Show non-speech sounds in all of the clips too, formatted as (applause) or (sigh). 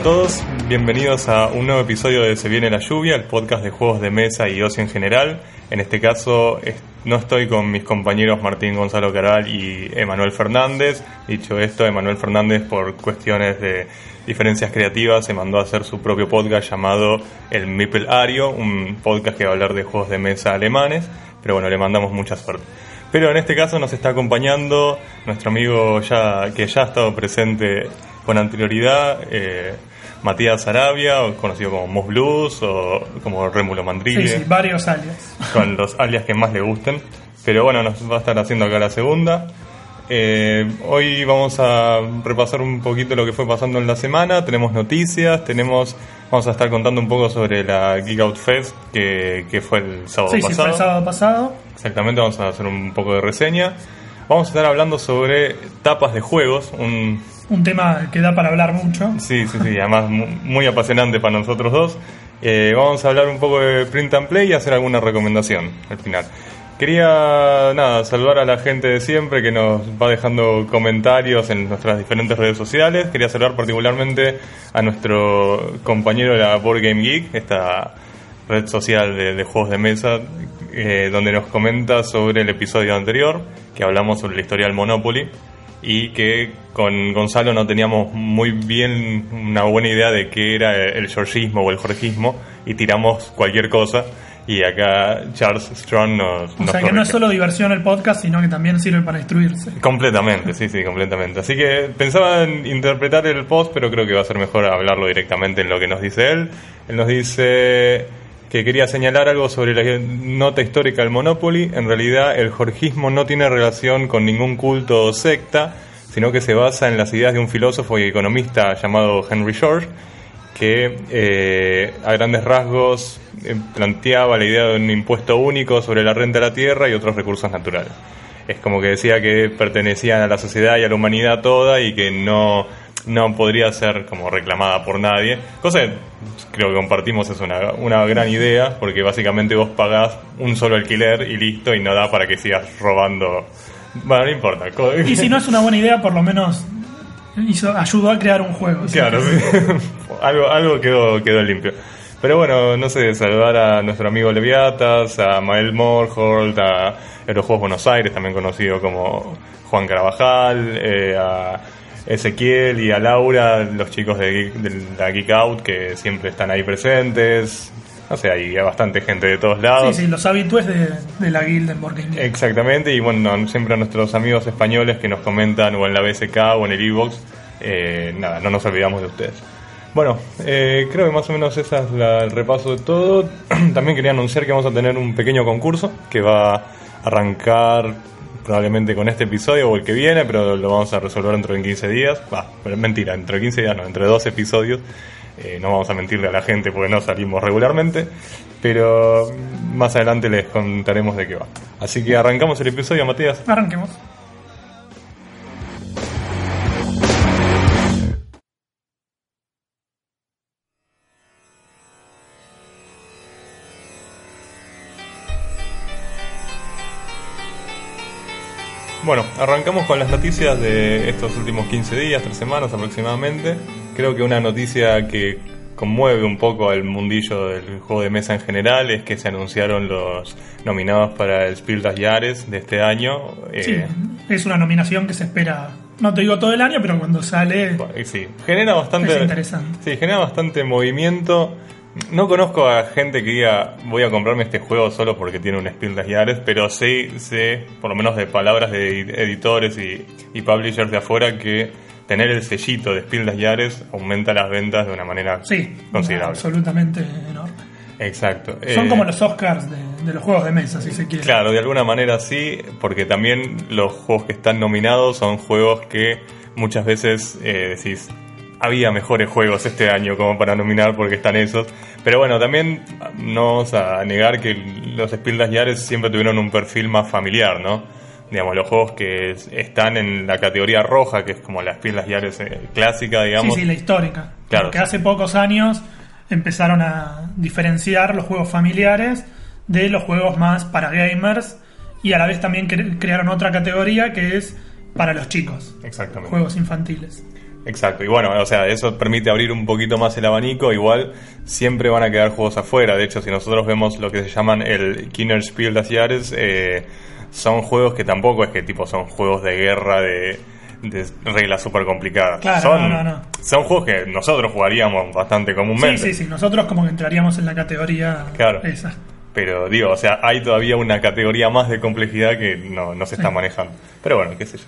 A todos, bienvenidos a un nuevo episodio de Se viene la lluvia, el podcast de juegos de mesa y ocio en general. En este caso no estoy con mis compañeros Martín Gonzalo Caral y Emanuel Fernández. Dicho esto, Emanuel Fernández por cuestiones de diferencias creativas se mandó a hacer su propio podcast llamado El Mipel Ario, un podcast que va a hablar de juegos de mesa alemanes, pero bueno, le mandamos mucha suerte. Pero en este caso nos está acompañando nuestro amigo ya que ya ha estado presente con anterioridad, eh, Matías Arabia, o conocido como Moss Blues o como Rémulo Mandrille, Sí, sí, varios alias. con los alias que más le gusten. Pero bueno, nos va a estar haciendo acá la segunda. Eh, hoy vamos a repasar un poquito lo que fue pasando en la semana. Tenemos noticias, tenemos, vamos a estar contando un poco sobre la Geek Out Fest que, que fue el sábado Sí, sí, fue pasado. el sábado pasado. Exactamente, vamos a hacer un poco de reseña. Vamos a estar hablando sobre tapas de juegos, un, Un tema que da para hablar mucho. Sí, sí, sí, además mu- muy apasionante para nosotros dos. Eh, vamos a hablar un poco de print and play y hacer alguna recomendación al final. Quería, nada, saludar a la gente de siempre que nos va dejando comentarios en nuestras diferentes redes sociales. Quería saludar particularmente a nuestro compañero de la Board Game Geek, esta red social de, de juegos de mesa, eh, donde nos comenta sobre el episodio anterior, que hablamos sobre la historia del Monopoly y que con Gonzalo no teníamos muy bien una buena idea de qué era el georgismo o el jorgismo y tiramos cualquier cosa y acá Charles Strong nos, O nos sea que no es solo diversión el podcast, sino que también sirve para instruirse. Completamente, sí, sí, completamente. Así que pensaba en interpretar el post, pero creo que va a ser mejor hablarlo directamente en lo que nos dice él. Él nos dice que quería señalar algo sobre la nota histórica del Monopoly. En realidad, el jorgismo no tiene relación con ningún culto o secta, sino que se basa en las ideas de un filósofo y economista llamado Henry George, que eh, a grandes rasgos eh, planteaba la idea de un impuesto único sobre la renta de la tierra y otros recursos naturales. Es como que decía que pertenecían a la sociedad y a la humanidad toda y que no, no podría ser como reclamada por nadie. Cosa que creo que compartimos es una, una gran idea, porque básicamente vos pagás un solo alquiler y listo, y no da para que sigas robando. Bueno, no importa. Y si no es una buena idea, por lo menos hizo, ayudó a crear un juego. Claro, sí. (laughs) algo, algo quedó, quedó limpio. Pero bueno, no sé, saludar a nuestro amigo Leviatas, a Mael Morholt, a Aerojuegos Buenos Aires, también conocido como Juan Carabajal, eh, a Ezequiel y a Laura, los chicos de, Geek- de la Geek Out que siempre están ahí presentes. No sé, hay bastante gente de todos lados. Sí, sí, los habitués de, de la guild en Geek. Exactamente, y bueno, siempre a nuestros amigos españoles que nos comentan o en la BSK o en el Evox, eh, nada, no nos olvidamos de ustedes. Bueno, eh, creo que más o menos ese es la- el repaso de todo. (clears throat) También quería anunciar que vamos a tener un pequeño concurso que va a arrancar probablemente con este episodio o el que viene, pero lo vamos a resolver dentro de 15 días. Va, pero mentira, dentro de 15 días no, entre dos episodios. Eh, no vamos a mentirle a la gente porque no salimos regularmente, pero más adelante les contaremos de qué va. Así que arrancamos el episodio, Matías. Arranquemos. Bueno, arrancamos con las noticias de estos últimos 15 días, 3 semanas aproximadamente. Creo que una noticia que conmueve un poco al mundillo del juego de mesa en general es que se anunciaron los nominados para el Spiel des Jahres de este año. Sí, Eh, es una nominación que se espera, no te digo todo el año, pero cuando sale Eh, Sí, genera bastante. es interesante. Sí, genera bastante movimiento. No conozco a gente que diga voy a comprarme este juego solo porque tiene un Spiel des Jahres, pero sí sé, por lo menos de palabras de ed- editores y, y publishers de afuera, que tener el sellito de Spiel des Jahres aumenta las ventas de una manera Sí, considerable. absolutamente enorme. Exacto. Son Eh, como los Oscars de, de los juegos de mesa, si se quiere. Claro, de alguna manera sí, porque también los juegos que están nominados son juegos que muchas veces eh, decís, había mejores juegos este año como para nominar porque están esos. Pero bueno, también no vamos a negar que los Spiel des Jahres siempre tuvieron un perfil más familiar, ¿no? Digamos, los juegos que es- están en la categoría roja, que es como la Spiel des Jahres eh, clásica, digamos. Sí, sí, la histórica. Claro. Porque hace pocos años empezaron a diferenciar los juegos familiares de los juegos más para gamers y a la vez también cre- crearon otra categoría que es para los chicos, Exactamente. juegos infantiles. Exacto, y bueno, o sea, eso permite abrir un poquito más el abanico, igual siempre van a quedar juegos afuera, de hecho, si nosotros vemos lo que se llaman el Kinderspiel des Jahres, eh, son juegos que tampoco es que tipo son juegos de guerra de, de reglas súper complicadas. Claro, son, no, no, no. son juegos que nosotros jugaríamos bastante Sí, comúnmente. sí, sí. Nosotros como que entraríamos en la categoría Claro. esa. Pero digo, o sea, hay todavía una categoría más de complejidad que no, no se está Sí. manejando. Pero bueno, qué sé yo.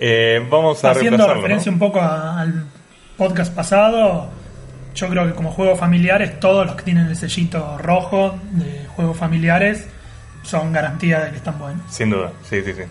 Eh, vamos a Haciendo referencia ¿no? un poco a- al podcast pasado, yo creo que como juegos familiares, todos los que tienen el sellito rojo de juegos familiares son garantía de que están buenos. Sin duda, sí, sí, sí.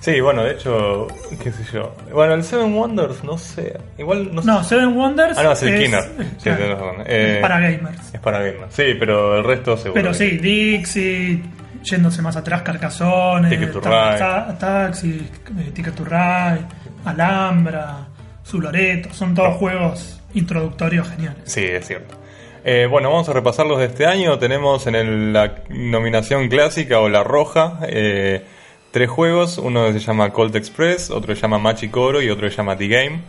Sí, bueno, de hecho, qué sé yo. Bueno, el Seven Wonders, no sé. Igual no sé. No, Seven Wonders Ah, no, es el es, Kinner. eh, Sí, claro. Eh, es para gamers. Es para gamers. Sí, pero el resto seguro. Pero sí, Dixie, yéndose más atrás, Carcassonne, Ticket to Ta-. Ta- Taxi, eh, Ticket to Ride, Alhambra, Zuloreto, son todos No. juegos introductorios geniales. Sí, es cierto. Eh, bueno, vamos a repasarlos de este año. Tenemos en el- la nominación clásica o la roja eh, tres juegos. Uno se llama Colt Express, otro se llama Machicoro y otro se llama The Game.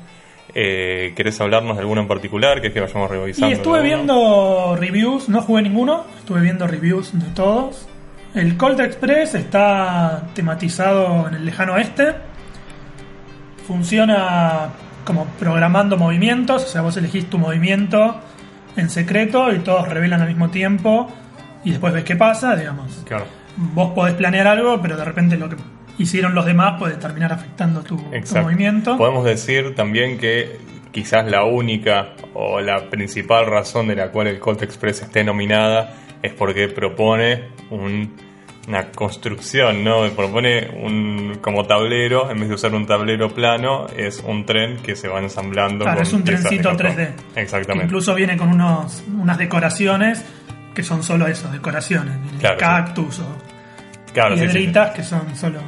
Eh, ¿Querés hablarnos de alguno en particular? Que es que vayamos revisando. Y estuve viendo reviews, no jugué ninguno, estuve viendo reviews de todos. El Colt Express está tematizado en el lejano oeste. Funciona como programando movimientos, o sea, vos elegís tu movimiento en secreto y todos revelan al mismo tiempo y después ves qué pasa, digamos. Claro. Vos podés planear algo, pero de repente lo que hicieron los demás puede terminar afectando tu, tu movimiento. Podemos decir también que quizás la única o la principal razón de la cual el Colt Express esté nominada es porque propone un- una construcción, ¿no? Propone un como tablero, en vez de usar un tablero plano, es un tren que se va ensamblando. Claro, con es un trencito cartón. 3D. Que Exactamente. incluso viene con unos, unas decoraciones que son solo eso, decoraciones. Claro, sí. cactus o Claro, sí, sí, sí. piedritas que son solo.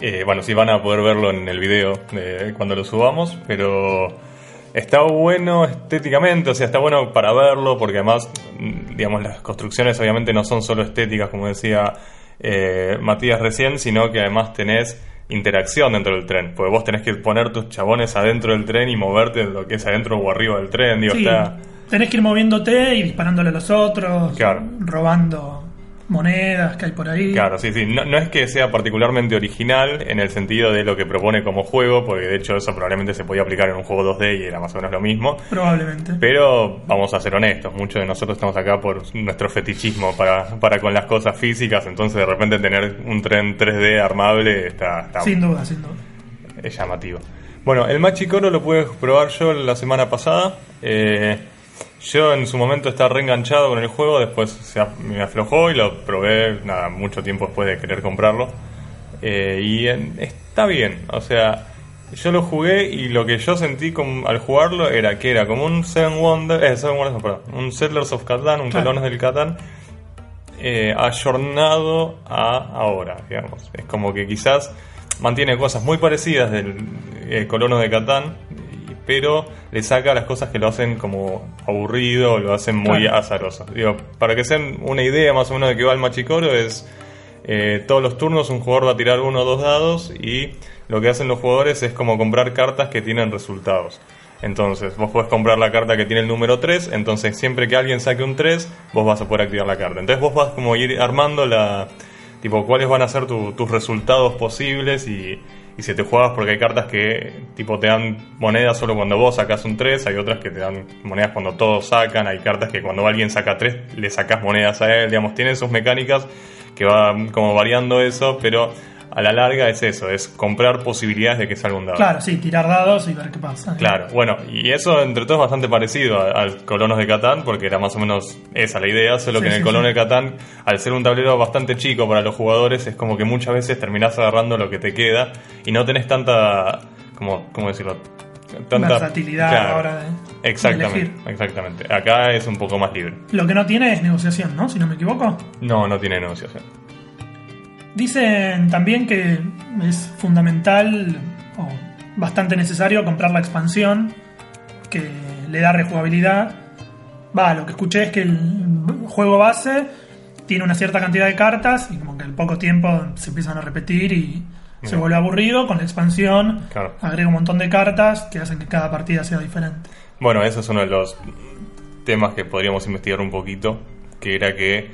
Eh, bueno, sí van a poder verlo en el video de cuando lo subamos, pero está bueno estéticamente, o sea, está bueno para verlo, porque además, digamos, las construcciones obviamente no son solo estéticas, como decía eh, Matías recién, sino que además tenés interacción dentro del tren, porque vos tenés que poner tus chabones adentro del tren y moverte de lo que es adentro o arriba del tren, digo, Sí, está... tenés que ir moviéndote y disparándole a los otros, Claro. robando monedas que hay por ahí. Claro, sí, sí. No, no es que sea particularmente original en el sentido de lo que propone como juego, porque de hecho eso probablemente se podía aplicar en un juego 2D y era más o menos lo mismo. Probablemente. Pero vamos a ser honestos, muchos de nosotros estamos acá por nuestro fetichismo para, para con las cosas físicas, entonces de repente tener un tren 3D armable está, está sin duda, sin duda. es llamativo. Bueno, el Machicoro lo pude probar yo la semana pasada. Eh, yo en su momento estaba reenganchado con el juego, después se me aflojó y lo probé, nada, mucho tiempo después de querer comprarlo. Eh, y en- está bien, o sea, yo lo jugué y lo que yo sentí con- al jugarlo era que era como un Seven Wonders, eh, Seven Wonders, no, perdón, un Settlers of Catan, un Claro. Del Catán, eh, ayornado a ahora, digamos. Es como que quizás mantiene cosas muy parecidas del eh, Colono de Catán, pero le saca las cosas que lo hacen como aburrido, lo hacen muy Claro. azaroso. Digo, para que sean una idea más o menos de qué va el Machicoro es eh, todos los turnos un jugador va a tirar uno o dos dados y lo que hacen los jugadores es como comprar cartas que tienen resultados. Entonces, vos podés comprar la carta que tiene el número 3, entonces siempre que alguien saque un 3, vos vas a poder activar la carta. Entonces vos vas como a ir armando la... Tipo, cuáles van a ser tu- tus resultados posibles y, y si te juegas porque hay cartas que tipo te dan monedas solo cuando vos sacas un 3, hay otras que te dan monedas cuando todos sacan, hay cartas que cuando alguien saca 3 le sacas monedas a él, digamos, tiene sus mecánicas que va como variando eso, pero a la larga es eso, es comprar posibilidades de que salga un dado. Claro, sí, tirar dados y ver qué pasa. Claro, bueno, y eso entre todo es bastante parecido al Colonos de Catán, porque era más o menos esa la idea, solo Sí, que en el sí, Colono sí. de Catán, al ser un tablero bastante chico para los jugadores, es como que muchas veces terminás agarrando lo que te queda y no tenés tanta, como, ¿cómo decirlo? Tanta Versatilidad Claro, a la hora de- Exactamente, elegir. exactamente. Acá es un poco más libre. Lo que no tiene es negociación, ¿no? Si no me equivoco. No, no tiene negociación. Dicen también que es fundamental o bastante necesario comprar la expansión que le da rejugabilidad. Va, lo que escuché es que el juego base tiene una cierta cantidad de cartas y como que al poco tiempo se empiezan a repetir y Se vuelve aburrido con la expansión, Claro. agrega un montón de cartas que hacen que cada partida sea diferente. Bueno, eso es uno de los temas que podríamos investigar un poquito, que era que,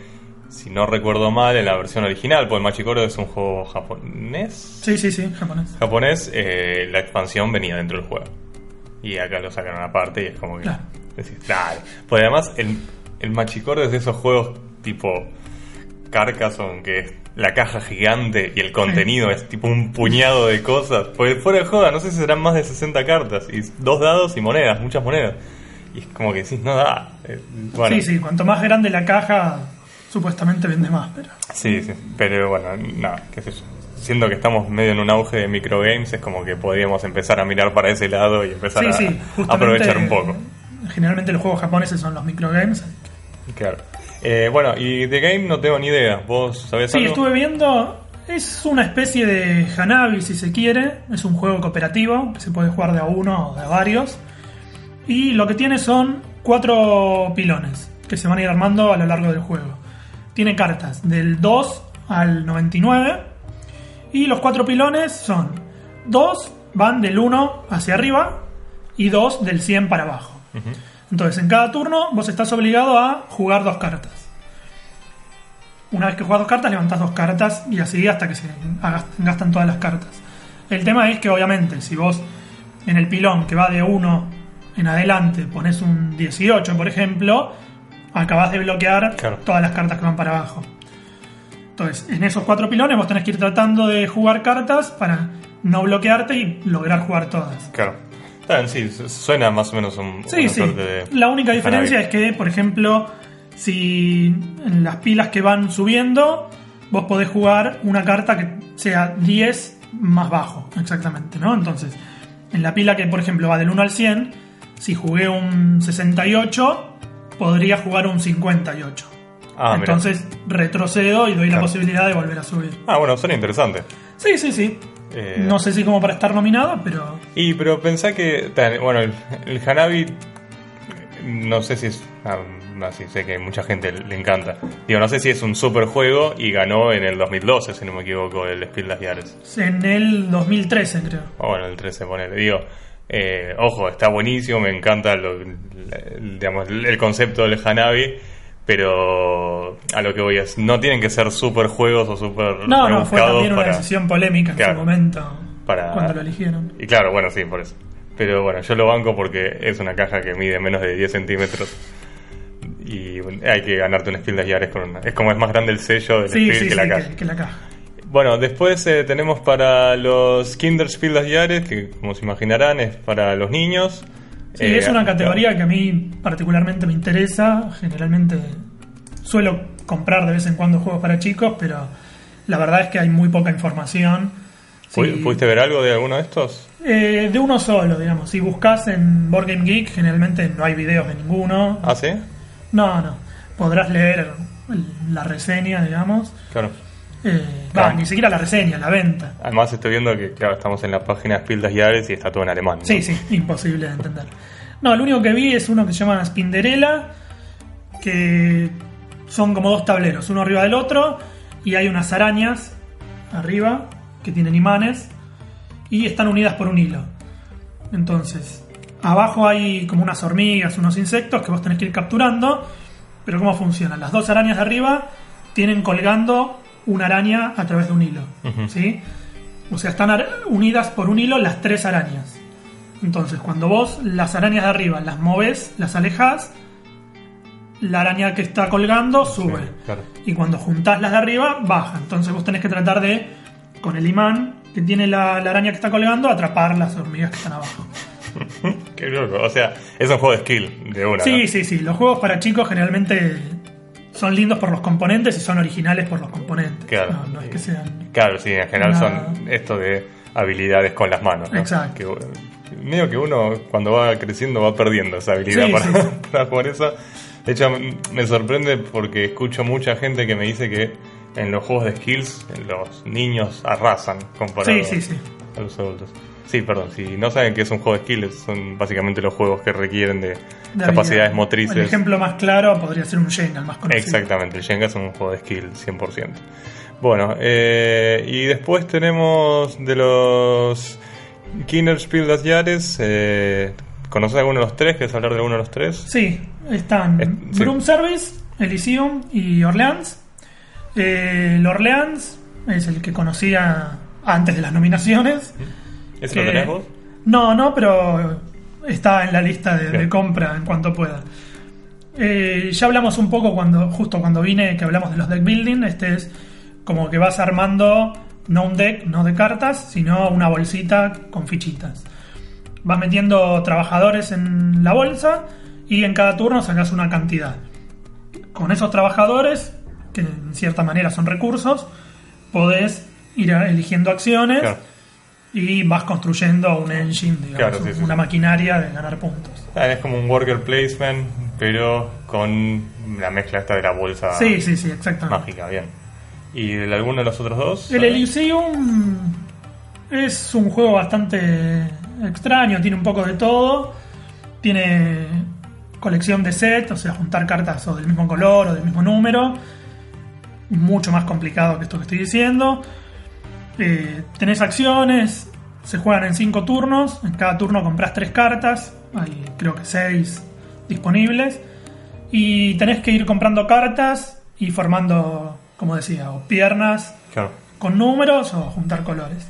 si no recuerdo mal, en la versión original, pues Machikoro es un juego japonés, Sí, sí, sí, japonés. japonés, eh, la expansión venía dentro del juego. Y acá lo sacaron aparte y es como que... Claro. decís, dale. Pues además, el, el Machikoro es de esos juegos tipo Carcassonne, que es la caja gigante y el contenido es tipo un puñado de cosas. Porque fuera de joda, no sé si serán más de 60 cartas, y dos dados y monedas, muchas monedas. Y es como que decís, no da. Eh, bueno, Sí, sí, cuanto más grande la caja, supuestamente vende más, pero... Sí, sí, pero bueno, nada, qué sé yo. Siendo que estamos medio en un auge de microgames, es como que podríamos empezar a mirar para ese lado y empezar Sí, a, sí, aprovechar un poco. Generalmente los juegos japoneses son los microgames. Claro. Eh, bueno, y de game no tengo ni idea. ¿Vos sabés Sí, algo? estuve viendo. Es una especie de Hanabi, si se quiere. Es un juego cooperativo que se puede jugar de a uno o de a varios. Y lo que tiene son cuatro pilones que se van a ir armando a lo largo del juego. Tiene cartas del 2 al 99. Y los cuatro pilones son: dos van del 1 hacia arriba y dos del 100 para abajo. Entonces, en cada turno vos estás obligado a jugar dos cartas. Una vez que juegas dos cartas, levantás dos cartas y así hasta que se gastan todas las cartas. El tema es que, obviamente, si vos en el pilón que va de 1 en adelante pones un 18, por ejemplo, acabas de bloquear Claro. todas las cartas que van para abajo. Entonces, en esos cuatro pilones vos tenés que ir tratando de jugar cartas para no bloquearte y lograr jugar todas. Claro. Bien, sí, su- suena más o menos un, Sí, sí. de. La única diferencia es que, por ejemplo, si en las pilas que van subiendo, vos podés jugar una carta que sea 10 más bajo, exactamente, ¿no? Entonces, en la pila que, por ejemplo, va del 1 al 100, si jugué un 68, podría jugar un 58. Ah, mira. Entonces retrocedo y doy la posibilidad de volver a subir. Ah, bueno, suena interesante. Sí, sí, sí. Eh, No sé si como para estar nominado, pero Y, pero pensá que. Bueno, el, el Hanabi. No sé si es. Ah, no, sí, sé que mucha gente le encanta. Digo, no sé si es un super juego y ganó en el 2012, si no me equivoco, el Spiel des Jahres. en el 2013 creo. O bueno, el 13, ponele. Digo, eh, ojo, está buenísimo, me encanta lo- el, digamos, el concepto del Hanabi, pero a lo que voy es, no tienen que ser super juegos o super No, no, fue también una decisión polémica en Claro. su momento Para- cuando lo eligieron. Y claro, bueno, sí, por eso. Pero bueno, yo lo banco porque es una caja que mide menos de 10 centímetros. Y hay que ganarte un Spiel des Jahres con una. Es como es más grande el sello del Sí, Spiel sí, que sí, la que, que la caja. Bueno, después eh, tenemos para los Kinderspiel Jahres, que como se imaginarán es para los niños. Sí, Eh, es una categoría que a mí particularmente me interesa. Generalmente suelo comprar de vez en cuando juegos para chicos, pero la verdad es que hay muy poca información. ¿Pu- Sí. ¿Pudiste ver algo de alguno de estos? Eh, de uno solo, digamos. Si buscas en Board Game Geek, generalmente no hay videos de ninguno. Ah, sí, No, no. Podrás leer la reseña, digamos. claro. Eh, va, Claro. ni siquiera la reseña, la venta. Además estoy viendo que, claro, estamos en la página de Spiel des Jahres y está todo en alemán. ¿no? Sí, sí, imposible de entender. No, lo único que vi es uno que se llama Spinderella, que son como dos tableros, uno arriba del otro, y hay unas arañas arriba que tienen imanes y están unidas por un hilo. Entonces, abajo hay como unas hormigas, unos insectos que vos tenés que ir capturando, pero ¿cómo funciona? Las dos arañas de arriba tienen colgando una araña a través de un hilo. ¿sí? O sea, están unidas por un hilo las tres arañas. Entonces, cuando vos las arañas de arriba las moves, las alejas, la araña que está colgando sube. Sí, claro. Y cuando juntás las de arriba, baja. Entonces vos tenés que tratar de, con el imán que tiene la, la araña que está colgando, atrapar las hormigas que están abajo. (laughs) Qué loco. O sea, es un juego de skill de una. Sí, ¿no? sí, sí. Los juegos para chicos generalmente son lindos por los componentes y son originales por los componentes. Claro. No, no es que sean... Claro, sí, en general Nada. son esto de habilidades con las manos. ¿no? Exacto. Que, medio que uno cuando va creciendo va perdiendo esa habilidad Sí, para, sí, (laughs) para jugar eso. De hecho, me sorprende porque escucho mucha gente que me dice que en los juegos de skills los niños arrasan comparado sí. a los adultos. Sí, perdón, si no saben que es un juego de skills, son básicamente los juegos que requieren de, De capacidades motrices. El ejemplo más claro podría ser un Jenga, el más conocido. Exactamente, el Jenga es un juego de skill 100%. Bueno, eh, y después tenemos de los Kinderspiel das Jahres, eh, ¿conoces alguno de los tres? ¿Quieres hablar de alguno de los tres? Sí, están sí. Broom Service, Elysium y Orleans. Eh, el Orleans es el que conocía antes de las nominaciones. ¿Ese que- lo tenés vos? No, no, pero está en la lista de, compra en cuanto pueda. Eh, ya hablamos un poco cuando justo cuando vine que hablamos de los deck building. Este es como que vas armando no un deck, no de cartas, sino una bolsita con fichitas. Vas metiendo trabajadores en la bolsa y en cada turno sacas una cantidad. Con esos trabajadores, que en cierta manera son recursos, podés ir eligiendo acciones Claro. Y vas construyendo un engine, digamos, Claro, sí, sí, una sí. maquinaria de ganar puntos. Ah, es como un worker placement, pero con la mezcla esta de la bolsa Sí, sí, sí, exactamente. mágica, bien. ¿Y de alguno de los otros dos? El Elysium es un juego bastante extraño, tiene un poco de todo. Tiene colección de set, o sea, juntar cartas o del mismo color o del mismo número. Mucho más complicado que esto que estoy diciendo. Eh, tenés acciones, se juegan en 5 turnos. En cada turno compras 3 cartas, hay creo que 6 disponibles. Y tenés que ir comprando cartas y formando, como decía, o piernas Claro, con números o juntar colores.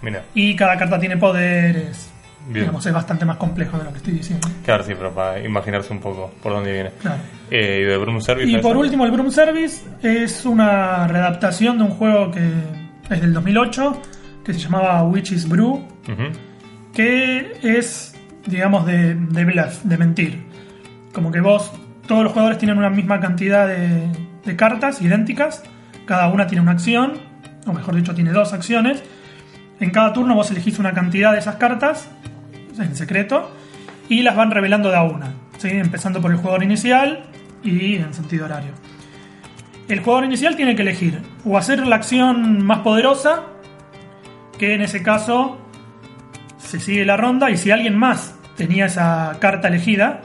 mira. Y cada carta tiene poderes. Bien. Digamos, es bastante más complejo de lo que estoy diciendo. Claro, sí, pero para imaginarse un poco por dónde viene. Claro. Eh, ¿Y de Broom Service? Y ¿sabes por último, el Broom Service es una readaptación de un juego que es del 2008, que se llamaba Witch's Brew, que es, digamos, de, de bluff, de mentir. Como que vos, todos los jugadores tienen una misma cantidad de, de cartas idénticas, cada una tiene una acción, o mejor dicho, tiene dos acciones. En cada turno vos elegís una cantidad de esas cartas, en secreto, y las van revelando de a una, ¿sí? empezando por el jugador inicial y en sentido horario. El jugador inicial tiene que elegir o hacer la acción más poderosa, que en ese caso se sigue la ronda y si alguien más tenía esa carta elegida,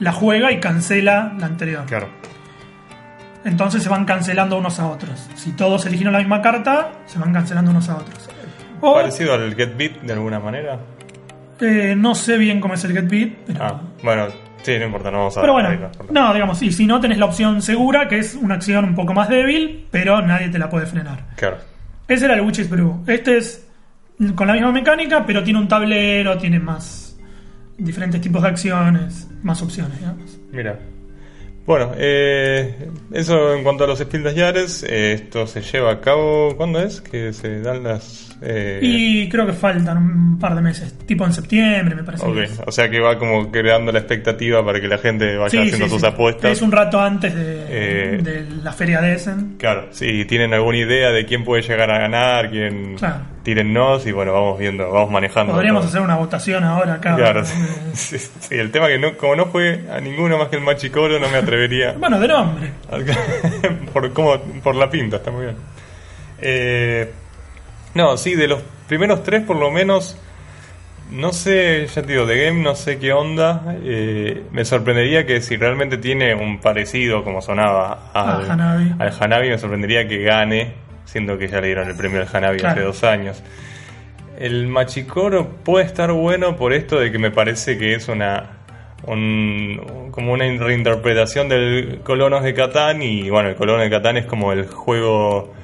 la juega y cancela la anterior. Claro. Entonces se van cancelando unos a otros. Si todos eligieron la misma carta, se van cancelando unos a otros. O, Parecido al Get Beat de alguna manera. eh, no sé bien cómo es el Get Beat, pero, Ah, bueno, sí, no importa, no vamos a pero bueno, no, digamos, sí, si no tenés la opción segura, que es una acción un poco más débil, pero nadie te la puede frenar. Claro. Ese era el Witch's Brew. Este es con la misma mecánica, pero tiene un tablero, tiene más diferentes tipos de acciones, más opciones, digamos. Mira. Bueno, eh, eso en cuanto a los Spiel des Jahres, eh, esto se lleva a cabo, ¿cuándo es? Que se dan las... eh, Y creo que faltan un par de meses, tipo en septiembre, me parece. ok, que es. o sea que va como creando la expectativa para que la gente vaya Sí, haciendo sí, sus sí. apuestas. Es un rato antes de, Eh, de la feria de Essen. Claro, si tienen alguna idea de quién puede llegar a ganar, quién... Claro. Tírennos y bueno, vamos viendo, vamos manejando. Podríamos todo. hacer una votación ahora acá. Claro, sí, sí, el tema que no, como no fue a ninguno más que el Machicoro, no me atrevería. (laughs) Bueno, de nombre. (laughs) por, cómo, por la pinta, está muy bien. Eh, no, sí, de los primeros tres por lo menos, no sé, ya te digo, de Game no sé qué onda. eh, me sorprendería que si realmente tiene un parecido como sonaba al A Hanabi. al Hanabi, me sorprendería que gane, siendo que ya le dieron el premio al Hanabi hace dos años. El Machicoro puede estar bueno por esto de que me parece que es una un- como una reinterpretación del Colonos de Catán y bueno, el Colonos de Catán es como el juego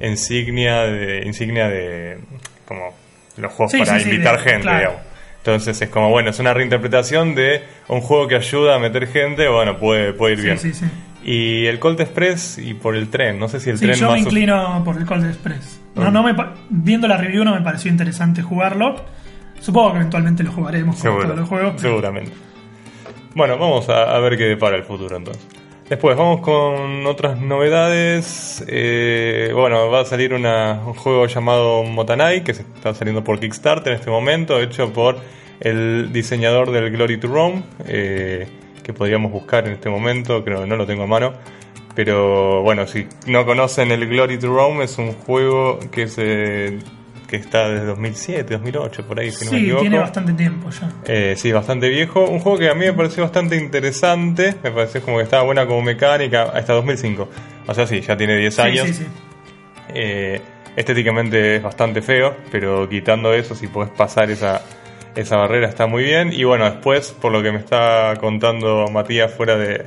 insignia de insignia de como los juegos Sí, para sí, sí, invitar de- gente, claro. digamos. Entonces es como bueno, es una reinterpretación de un juego que ayuda a meter gente, bueno, puede puede ir Sí, bien. Y el Colt Express y por el tren, no sé si el Sí, tren yo más me inclino por el Cold Express. No, no me, viendo la review no me pareció interesante jugarlo. Supongo que eventualmente lo jugaremos como Seguro, todos los juegos. seguramente. Bueno, vamos a, a ver qué depara el futuro entonces. Después vamos con otras novedades. Eh, bueno, va a salir una- un juego llamado Motanai, que se está saliendo por Kickstarter en este momento, hecho por el diseñador del Glory to Rome, eh, que podríamos buscar en este momento, creo que no lo tengo a mano. Pero bueno, si no conocen el Glory to Rome, es un juego que se que que está desde 2007, 2008, por ahí, si no me Sí, equivoco. tiene bastante tiempo ya. Eh, sí, bastante viejo. Un juego que a mí me pareció bastante interesante. Me pareció como que estaba buena como mecánica. Hasta 2005. O sea, sí, ya tiene 10 Sí, años. sí, sí. Eh, estéticamente es bastante feo, pero quitando eso, si podés pasar esa, esa barrera está muy bien. Y bueno, después, por lo que me está contando Matías fuera de,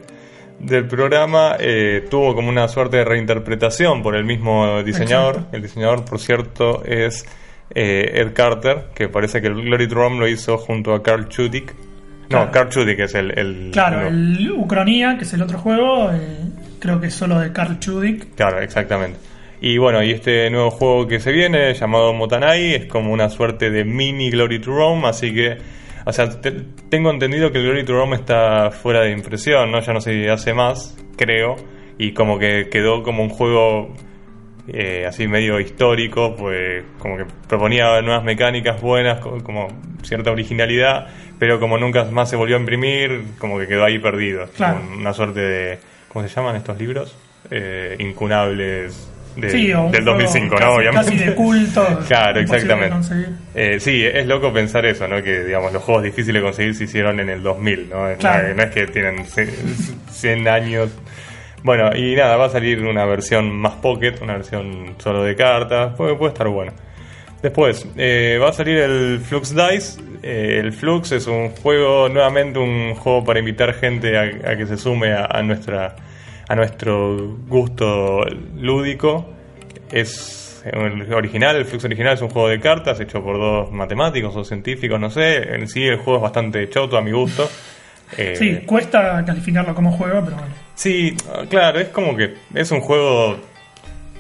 del programa, eh, tuvo como una suerte de reinterpretación por el mismo diseñador. Exacto. El diseñador, por cierto, es eh, Ed Carter, que parece que el Glory Drum lo hizo junto a Carl Chudik. No. Carl Chudik es el... el- Claro, el- el Ucronía, que es el otro juego, eh, creo que es solo de Karl Chudik. Claro, exactamente. Y bueno, y este nuevo juego que se viene, llamado Motanai, es como una suerte de mini Glory to Rome, así que, o sea, te- tengo entendido que el Glory to Rome está fuera de impresión, ¿no? Ya no se hace más, creo, y como que quedó como un juego eh, así medio histórico, pues como que proponía nuevas mecánicas buenas, co- como cierta originalidad, pero como nunca más se volvió a imprimir, como que quedó ahí perdido. Claro. Una suerte de, ¿cómo se llaman estos libros? Eh, incunables de- sí, o del juego 2005, casi, ¿no? Obviamente. Casi de culto. (laughs) Claro, exactamente. Eh, sí, es loco pensar eso, ¿no? Que, digamos, los juegos difíciles de conseguir se hicieron en el 2000, ¿no? No- Claro. No es que tienen ce- 100 años. Bueno, y nada, va a salir una versión más pocket, una versión solo de cartas, puede, puede estar bueno. Después, eh, va a salir el Flux Dice. Eh, el Flux es un juego, nuevamente un juego para invitar gente a, a que se sume a, a nuestra, a nuestro gusto lúdico. Es el original, el Flux original es un juego de cartas hecho por dos matemáticos o científicos, no sé. En sí el juego es bastante choto a mi gusto. (laughs) Eh, Sí, cuesta calificarlo como juego, pero bueno. sí, claro, es como que es un juego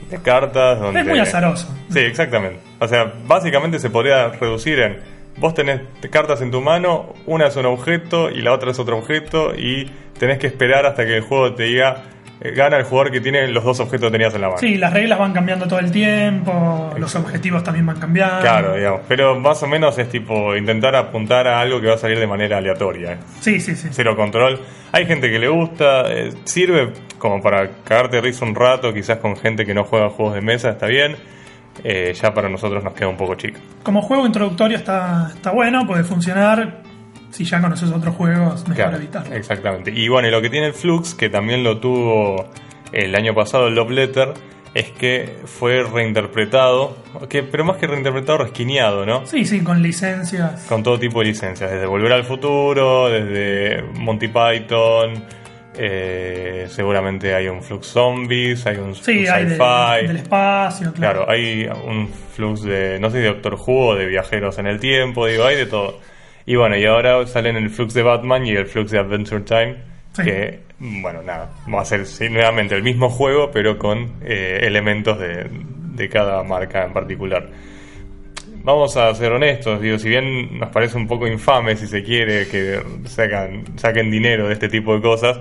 de cartas donde... Es muy azaroso. Sí, exactamente. O sea, básicamente se podría reducir en vos tenés cartas en tu mano, una es un objeto y la otra es otro objeto y tenés que esperar hasta que el juego te diga eh, gana el jugador que tiene los dos objetos que tenías en la mano. Sí, las reglas van cambiando todo el tiempo, los objetivos también van cambiando. Claro, digamos. Pero más o menos es tipo intentar apuntar a algo que va a salir de manera aleatoria. ¿eh? Sí, sí, sí. Cero control. Hay gente que le gusta, eh, sirve como para cagarte risa un rato, quizás con gente que no juega juegos de mesa, está bien. Eh, ya para nosotros nos queda un poco chico. Como juego introductorio está, está bueno, puede funcionar. Si ya conoces otros juegos, mejor Claro, evitarlo. exactamente. Y bueno, y lo que tiene el Flux, que también lo tuvo el año pasado el Love Letter, es que fue reinterpretado, que, pero más que reinterpretado, resquineado, ¿no? Sí, sí, con licencias. Con todo tipo de licencias, desde Volver al Futuro, desde Monty Python, eh, seguramente hay un Flux Zombies, hay un Sí, hay Sci-Fi. del espacio, claro. Claro, hay un flux de, no sé, de Doctor Who o de viajeros en el tiempo, digo, hay de todo. Y bueno, y ahora salen el flux de Batman y el flux de Adventure Time, Sí. que, bueno, nada, va a ser sí, nuevamente el mismo juego, pero con eh, elementos de, de cada marca en particular. Vamos a ser honestos, digo, si bien nos parece un poco infame, si se quiere, que sacan, saquen dinero de este tipo de cosas,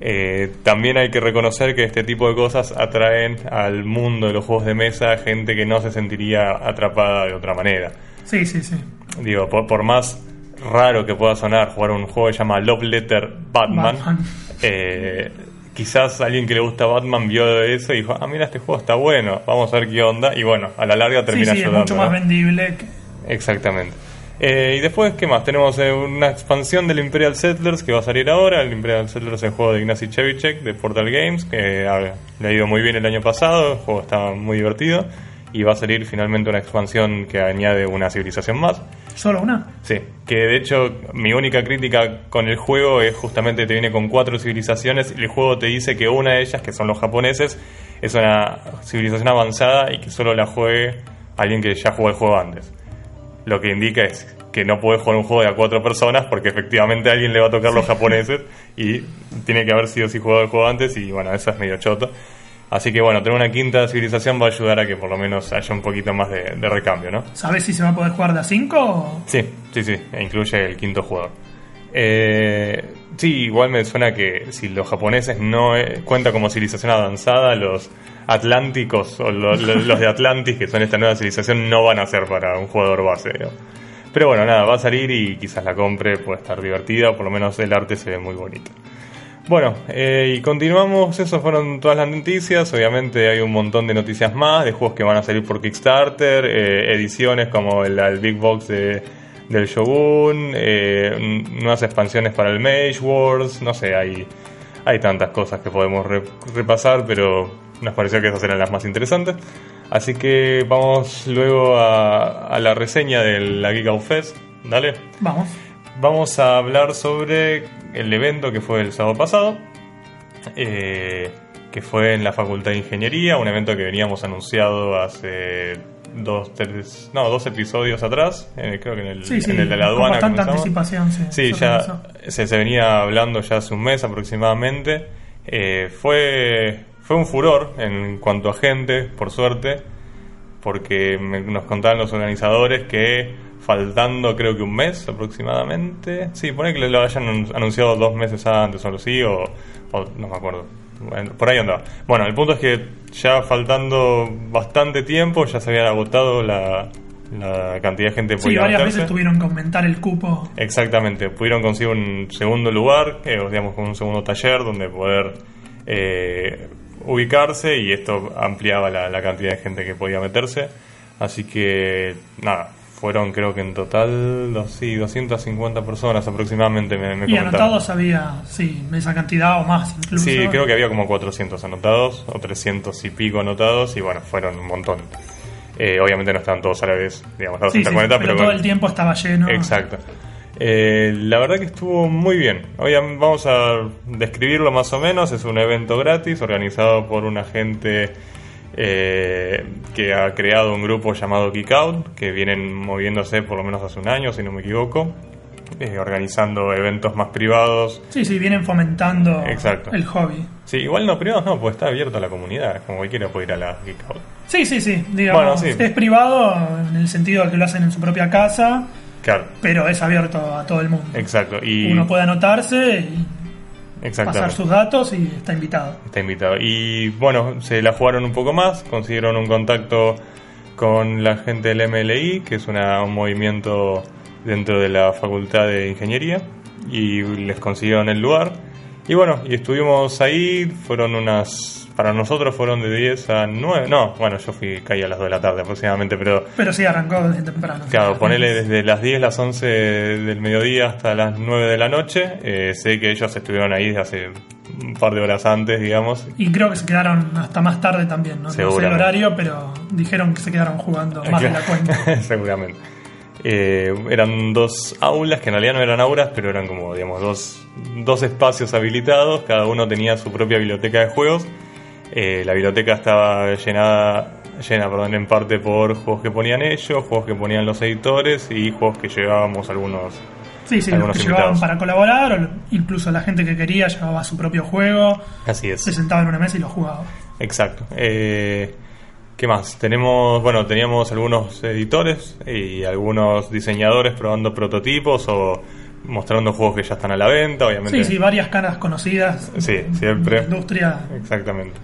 eh, también hay que reconocer que este tipo de cosas atraen al mundo de los juegos de mesa gente que no se sentiría atrapada de otra manera. Sí, sí, sí. Digo, por, por más raro que pueda sonar jugar un juego que se llama Love Letter Batman, Batman. (laughs) eh, quizás alguien que le gusta Batman vio eso y dijo, ah, mira, este juego está bueno, vamos a ver qué onda, y bueno, a la larga termina sí, es ayudando. mucho más ¿no? vendible. que- Exactamente. Eh, y después, ¿qué más? Tenemos eh, una expansión del Imperial Settlers que va a salir ahora. El Imperial Settlers es el juego de Ignacy Chevicek de Portal Games, que ha- le ha ido muy bien el año pasado. El juego está muy divertido. Y va a salir finalmente una expansión que añade una civilización más. Solo una. Sí, que de hecho mi única crítica con el juego es justamente te viene con cuatro civilizaciones y el juego te dice que una de ellas, que son los japoneses, es una civilización avanzada y que solo la juegue alguien que ya jugó el juego antes. Lo que indica es que no puedes jugar un juego de a cuatro personas porque efectivamente a alguien le va a tocar los japoneses y tiene que haber sido si jugado el juego antes y bueno, eso es medio choto. Así que bueno, tener una quinta civilización va a ayudar a que por lo menos haya un poquito más de, de recambio, ¿no? ¿Sabes si se va a poder jugar de a 5? Sí, sí, sí, e incluye el quinto jugador. Eh, sí, igual me suena que si los japoneses no eh, cuenta como civilización avanzada, los atlánticos o lo- lo- (laughs) los de Atlantis, que son esta nueva civilización, no van a ser para un jugador base. ¿no? Pero bueno, nada, va a salir y quizás la compre, puede estar divertida, o por lo menos el arte se ve muy bonito. Bueno, eh, y continuamos, esas fueron todas las noticias, obviamente hay un montón de noticias más, de juegos que van a salir por Kickstarter, eh, ediciones como el, Big Box de, del Shogun, eh, nuevas expansiones para el Mage Wars, no sé, hay, hay tantas cosas que podemos re- repasar, pero nos pareció que esas eran las más interesantes. Así que vamos luego a, a la reseña de la Geek Out Fest, dale. Vamos. Vamos a hablar sobre el evento que fue el sábado pasado, eh, que fue en la Facultad de Ingeniería, un evento que veníamos anunciado hace dos, tres, no, dos episodios atrás, eh, creo que en el, Sí, sí, en el de la con aduana. bastante comenzamos. anticipación. Sí, se ya se, se venía hablando ya hace un mes aproximadamente. Eh, fue, fue un furor en cuanto a gente, por suerte, porque me- nos contaban los organizadores que faltando creo que un mes aproximadamente, sí, pone que lo hayan anun- anunciado dos meses antes o algo así, o, o no me acuerdo. Bueno, por ahí andaba. Bueno, el punto es que ya faltando bastante tiempo ya se había agotado la, la cantidad de gente que Sí, podía varias meterse. veces tuvieron que aumentar el cupo. Exactamente, pudieron conseguir un segundo lugar, eh, digamos con un segundo taller donde poder eh, ubicarse y esto ampliaba la, la cantidad de gente que podía meterse. Así que nada, fueron creo que en total dos, sí, 250 personas aproximadamente me, me Y comentaron. anotados había, sí, esa cantidad o más incluso. Sí, creo que había como 400 anotados o 300 y pico anotados y bueno, fueron un montón. Eh, obviamente no estaban todos a la vez, digamos, Sí, sí, 240, pero, pero todo con- el tiempo estaba lleno. Exacto. Eh, la verdad que estuvo muy bien. Hoy am- vamos a describirlo más o menos. Es un evento gratis organizado por una gente eh, que ha creado un grupo llamado Geek Out, que vienen moviéndose por lo menos hace un año, si no me equivoco, eh, organizando eventos más privados. Sí, sí, vienen fomentando Exacto. el hobby. Sí, igual no privados, no, pues está abierto a la comunidad. Como cualquiera puede ir a la Geek Out. Sí, sí, sí. Digamos, Bueno, sí. es privado en el sentido de que lo hacen en su propia casa, Claro, pero es abierto a todo el mundo. exacto. Y Uno puede anotarse y pasar sus datos y está invitado. Está invitado. Y bueno, se la jugaron un poco más, consiguieron un contacto con la gente del MLI, que es una- un movimiento dentro de la Facultad de Ingeniería, y les consiguieron el lugar. Y bueno, y estuvimos ahí, fueron unas... Para nosotros fueron de 10 a 9, no, bueno, yo fui, caí a las 2 de la tarde aproximadamente, pero Pero sí, arrancó desde temprano. Claro, ponele desde las 10, las 11 del mediodía hasta las 9 de la noche. Eh, sé que ellos estuvieron ahí desde hace un par de horas antes, digamos. Y creo que se quedaron hasta más tarde también, ¿no? No sé el horario, pero dijeron que se quedaron jugando más de la cuenta. (laughs) Seguramente. Eh, eran dos aulas, que en realidad no eran aulas, pero eran como, digamos, dos, dos espacios habilitados. Cada uno tenía su propia biblioteca de juegos. Eh, la biblioteca estaba llenada, llena perdón, en parte por juegos que ponían ellos, juegos que ponían los editores y juegos que llevábamos algunos. Sí, sí, los Algunos que llevaban para colaborar, o incluso la gente que quería llevaba su propio juego, Así es. se sentaba en una mesa y lo jugaba. Exacto. Eh, ¿Qué más? Tenemos, bueno, teníamos algunos editores y algunos diseñadores probando prototipos o mostrando juegos que ya están a la venta, obviamente. Sí, sí, varias caras conocidas Sí, de siempre. la industria. Exactamente.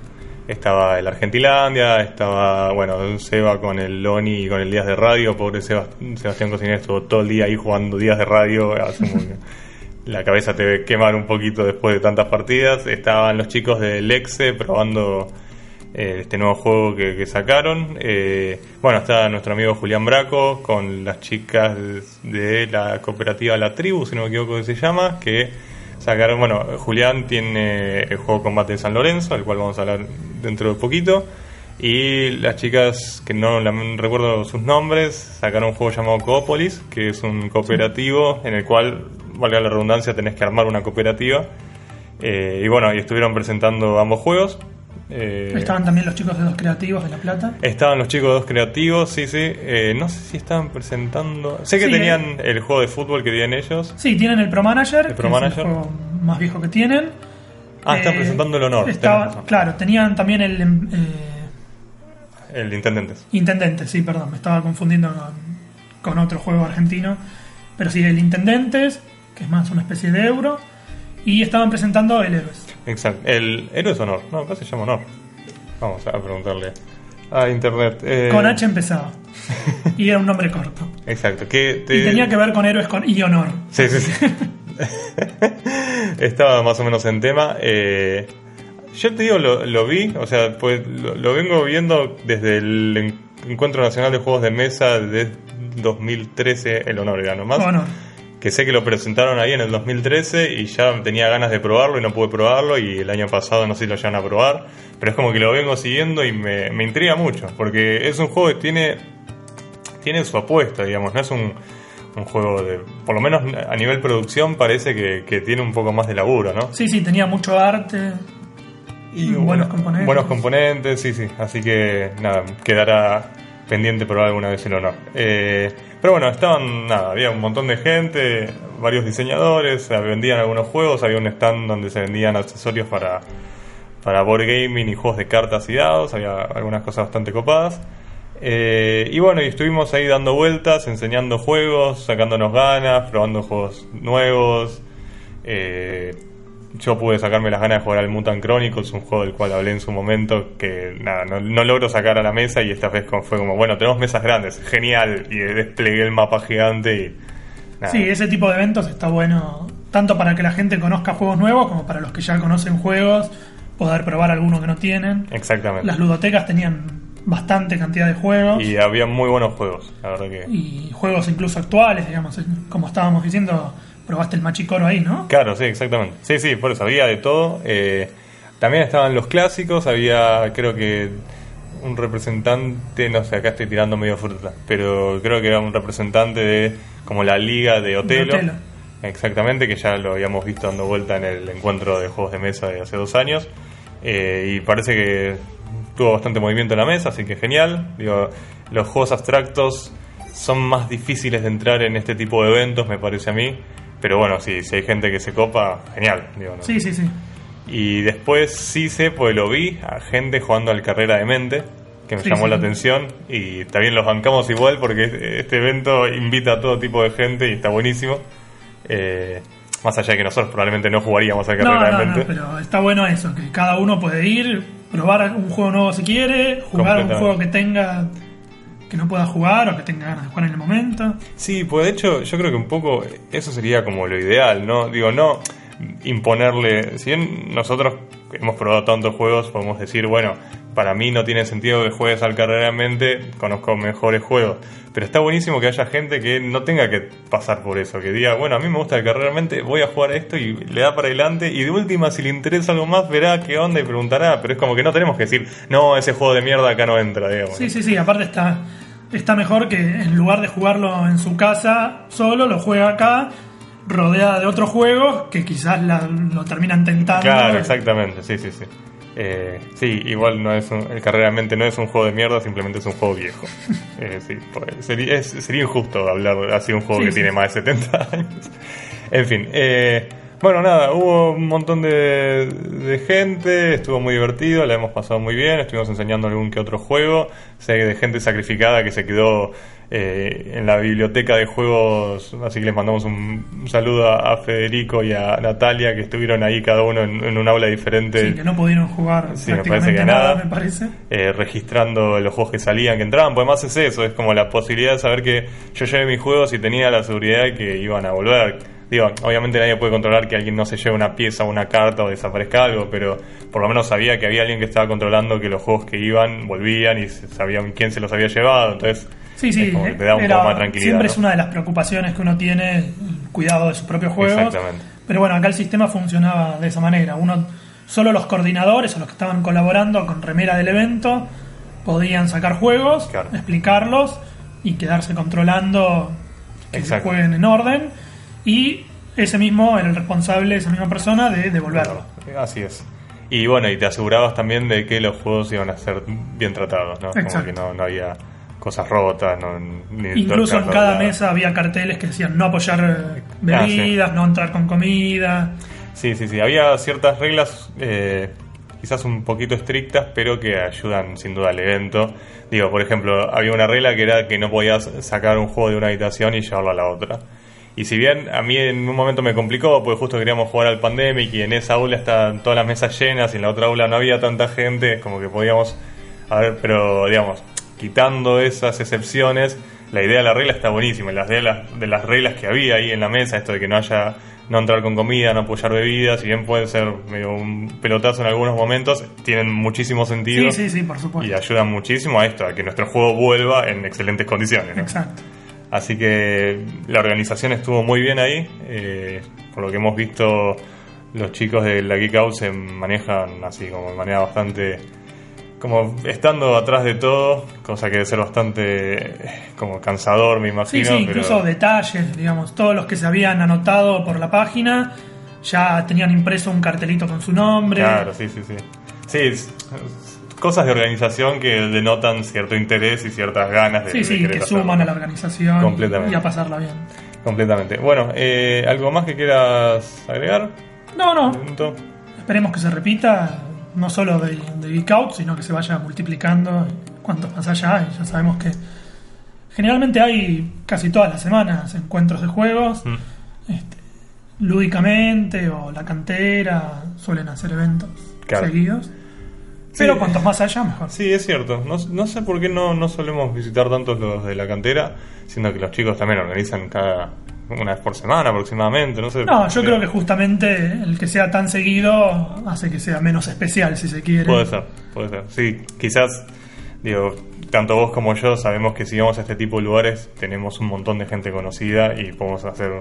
Estaba el Argentilandia, estaba, bueno, Seba con el Loni y con el Días de Radio, pobre Sebas- Sebastián Cocinero estuvo todo el día ahí jugando Días de Radio, hace muy- (laughs) la cabeza te debe quemar un poquito después de tantas partidas. Estaban los chicos de Lexe probando eh, este nuevo juego que, que sacaron. Eh, bueno, está nuestro amigo Julián Braco con las chicas de la cooperativa La Tribu, si no me equivoco que se llama, que sacaron, bueno, Julián tiene el juego Combate de San Lorenzo, del cual vamos a hablar dentro de poquito. Y las chicas, que no recuerdo sus nombres, sacaron un juego llamado Coopolis, que es un cooperativo en el cual, valga la redundancia, tenés que armar una cooperativa. Eh, y bueno, y estuvieron presentando ambos juegos. Eh, Estaban también los chicos de Dos Creativos de La Plata. Estaban los chicos dos creativos, sí, sí. Eh, no sé si estaban presentando. Sé que Sí, tenían el juego de fútbol que tienen ellos. Sí, tienen el Pro Manager, El Pro que Manager. es el juego más viejo que tienen. Ah, están Eh, presentando el honor. estaba- claro, tenían también el em, eh, El de Intendentes. Intendente, sí, perdón, me estaba confundiendo con, con otro juego argentino. Pero sí, el Intendentes, que es más una especie de euro. Y estaban presentando el Héroes. Exacto. El Héroes Honor. No, acá se llama Honor. Vamos a preguntarle a Internet. Eh, Con H empezaba. y era un nombre corto. Exacto. Que te- Y tenía que ver con Héroes con y Honor. Sí, sí, sí. estaba más o menos en tema. Eh, yo te digo, lo, lo vi, o sea, pues lo, lo vengo viendo desde el En- Encuentro Nacional de Juegos de Mesa de 2013, el honor ganó más. Honor. Que sé que lo presentaron ahí en el 2013 y ya tenía ganas de probarlo y no pude probarlo y el año pasado no sé si lo llegan a probar, pero es como que lo vengo siguiendo y me, me intriga mucho, porque es un juego que tiene, tiene su apuesta, digamos, no es un, un juego de, por lo menos a nivel producción parece que, que tiene un poco más de laburo, ¿no? Sí, sí, tenía mucho arte. Y buenos bueno, componentes. Buenos componentes, sí, sí. Así que nada, quedará pendiente probar alguna vez el honor. Eh, pero bueno, estaban, nada, había un montón de gente, varios diseñadores, se vendían algunos juegos, había un stand donde se vendían accesorios para, para board gaming y juegos de cartas y dados, había algunas cosas bastante copadas. Eh, y bueno, y estuvimos ahí dando vueltas, enseñando juegos, sacándonos ganas, probando juegos nuevos. Eh, yo pude sacarme las ganas de jugar al Mutant Chronicles, un juego del cual hablé en su momento, que nada, no, no logro sacar a la mesa y esta vez fue como, bueno, tenemos mesas grandes, genial, y desplegué el mapa gigante y... nada. Sí, ese tipo de eventos está bueno tanto para que la gente conozca juegos nuevos como para los que ya conocen juegos, poder probar algunos que no tienen. Exactamente. Las ludotecas tenían bastante cantidad de juegos Y había muy buenos juegos, la verdad que... y juegos incluso actuales, digamos, como estábamos diciendo, probaste el Machicoro ahí, ¿no? Claro, sí, exactamente. Sí, sí, por eso había de todo. Eh, también estaban los clásicos, había creo que un representante, no sé, acá estoy tirando medio fruta, pero creo que era un representante de como la liga de Otelo. Otelo. Exactamente, que ya lo habíamos visto dando vuelta en el encuentro de juegos de mesa de hace dos años. Eh, y parece que tuvo bastante movimiento en la mesa, así que genial. Digo, los juegos abstractos son más difíciles de entrar en este tipo de eventos, me parece a mí. Pero bueno, sí, si hay gente que se copa, genial. Digo, ¿no? Sí, sí, sí. Y después sí sé, pues lo vi, a gente jugando al Carrera de Mente, que me Sí, llamó sí. la atención. Y también los bancamos igual porque este evento invita a todo tipo de gente y está buenísimo. Eh, más allá de que nosotros probablemente no jugaríamos al Carrera no, de Mente. pero está bueno eso, que cada uno puede ir, probar un juego nuevo si quiere, jugar un juego que tenga que no pueda jugar o que tenga ganas de jugar en el momento. Sí, pues de hecho yo creo que un poco eso sería como lo ideal, ¿no? Digo, no imponerle, si nosotros hemos probado tantos juegos, podemos decir, bueno, para mí no tiene sentido que juegues al carrera en mente, conozco mejores juegos, pero está buenísimo que haya gente que no tenga que pasar por eso, que diga, bueno, a mí me gusta el carrera en mente, voy a jugar esto y le da para adelante y de última si le interesa algo más verá qué onda y preguntará, pero es como que no tenemos que decir, no, ese juego de mierda acá no entra, digamos. Sí, sí, sí, aparte está, está mejor que en lugar de jugarlo en su casa solo, lo juega acá, rodeada de otros juegos que quizás la- lo terminan tentando. Claro, exactamente, sí, sí, sí. Eh, sí, igual no es un, el Carrera en Mente no es un juego de mierda, simplemente es un juego viejo. (laughs) Eh, sí, pues, sería, es- sería injusto hablar así de un juego Sí, que sí. tiene más de 70 (laughs) años. En fin, eh, bueno, nada, hubo un montón de, de gente, estuvo muy divertido, la hemos pasado muy bien, estuvimos enseñando algún que otro juego, sé de gente sacrificada que se quedó eh, en la biblioteca de juegos, así que les mandamos un, un saludo a, a Federico y a Natalia que estuvieron ahí cada uno en, en un aula diferente. Sí, que no pudieron jugar Sí, me prácticamente parece que nada, nada. me parece. eh, registrando los juegos que salían, que entraban, pues más es eso, es como la posibilidad de saber que yo llevé mis juegos y tenía la seguridad de que iban a volver. Digo, obviamente nadie puede controlar que alguien no se lleve una pieza o una carta o desaparezca algo, pero por lo menos sabía que había alguien que estaba controlando que los juegos que iban volvían y se- sabían quién se los había llevado, entonces Sí, sí, es como que te da un era- poco más tranquilidad. siempre ¿no? es una de las preocupaciones que uno tiene, el cuidado de sus propios juegos. Exactamente. Pero bueno, acá el sistema funcionaba de esa manera. Uno, solo los coordinadores o los que estaban colaborando con remera del evento podían sacar juegos, Claro. explicarlos y quedarse controlando que Exacto. jueguen en orden. Y ese mismo era el responsable, esa misma persona, de devolverlo. Claro, así es. Y bueno, y te asegurabas también de que los juegos iban a ser bien tratados, ¿no? Como que no, no había cosas rotas, no, ni Incluso en cada mesa había carteles que decían no apoyar eh, bebidas, no entrar con comida. Sí, sí, sí. Había ciertas reglas, eh, quizás un poquito estrictas, pero que ayudan sin duda al evento. Digo, por ejemplo, había una regla que era que no podías sacar un juego de una habitación y llevarlo a la otra. Y si bien a mí en un momento me complicó, porque justo queríamos jugar al Pandemic y en esa aula estaban todas las mesas llenas y en la otra aula no había tanta gente, como que podíamos, a ver, pero digamos, quitando esas excepciones, la idea de la regla está buenísima. La idea de las, de las reglas que había ahí en la mesa, esto de que no haya no entrar con comida, no apoyar bebidas, si bien puede ser medio un pelotazo en algunos momentos, tienen muchísimo sentido. Sí, sí, sí, por supuesto. Y ayudan muchísimo a esto, a que nuestro juego vuelva en excelentes condiciones. ¿no? Exacto. Así que la organización estuvo muy bien ahí. eh, por lo que hemos visto, los chicos de la Geek Out se manejan así como de manera bastante. como estando atrás de todo, cosa que debe ser bastante como cansador, me Sí, imagino. sí, incluso pero, detalles, digamos, todos los que se habían anotado por la página ya tenían impreso un cartelito con su nombre. Claro, sí, sí, sí. Sí, cosas de organización que denotan cierto interés y ciertas ganas de Sí, sí, que hacerlo. suman a la organización Completamente. y a pasarla bien. Completamente. Bueno, eh, ¿algo más que quieras agregar? No, no, esperemos que se repita, no solo de, de Geek Out, sino que se vaya multiplicando cuanto más allá. Y ya sabemos que generalmente hay casi todas las semanas encuentros de juegos. Mm. Este, lúdicamente o la cantera suelen hacer eventos Claro. seguidos. Sí. Pero cuantos más allá, mejor. Sí, es cierto. No, no sé por qué no, no solemos visitar tantos los de la cantera, siendo que los chicos también organizan cada una vez por semana aproximadamente. No sé. No, yo creo que justamente el que sea tan seguido hace que sea menos especial, si se quiere. Puede ser, puede ser. Sí, quizás, digo, tanto vos como yo sabemos que si vamos a este tipo de lugares tenemos un montón de gente conocida y podemos hacer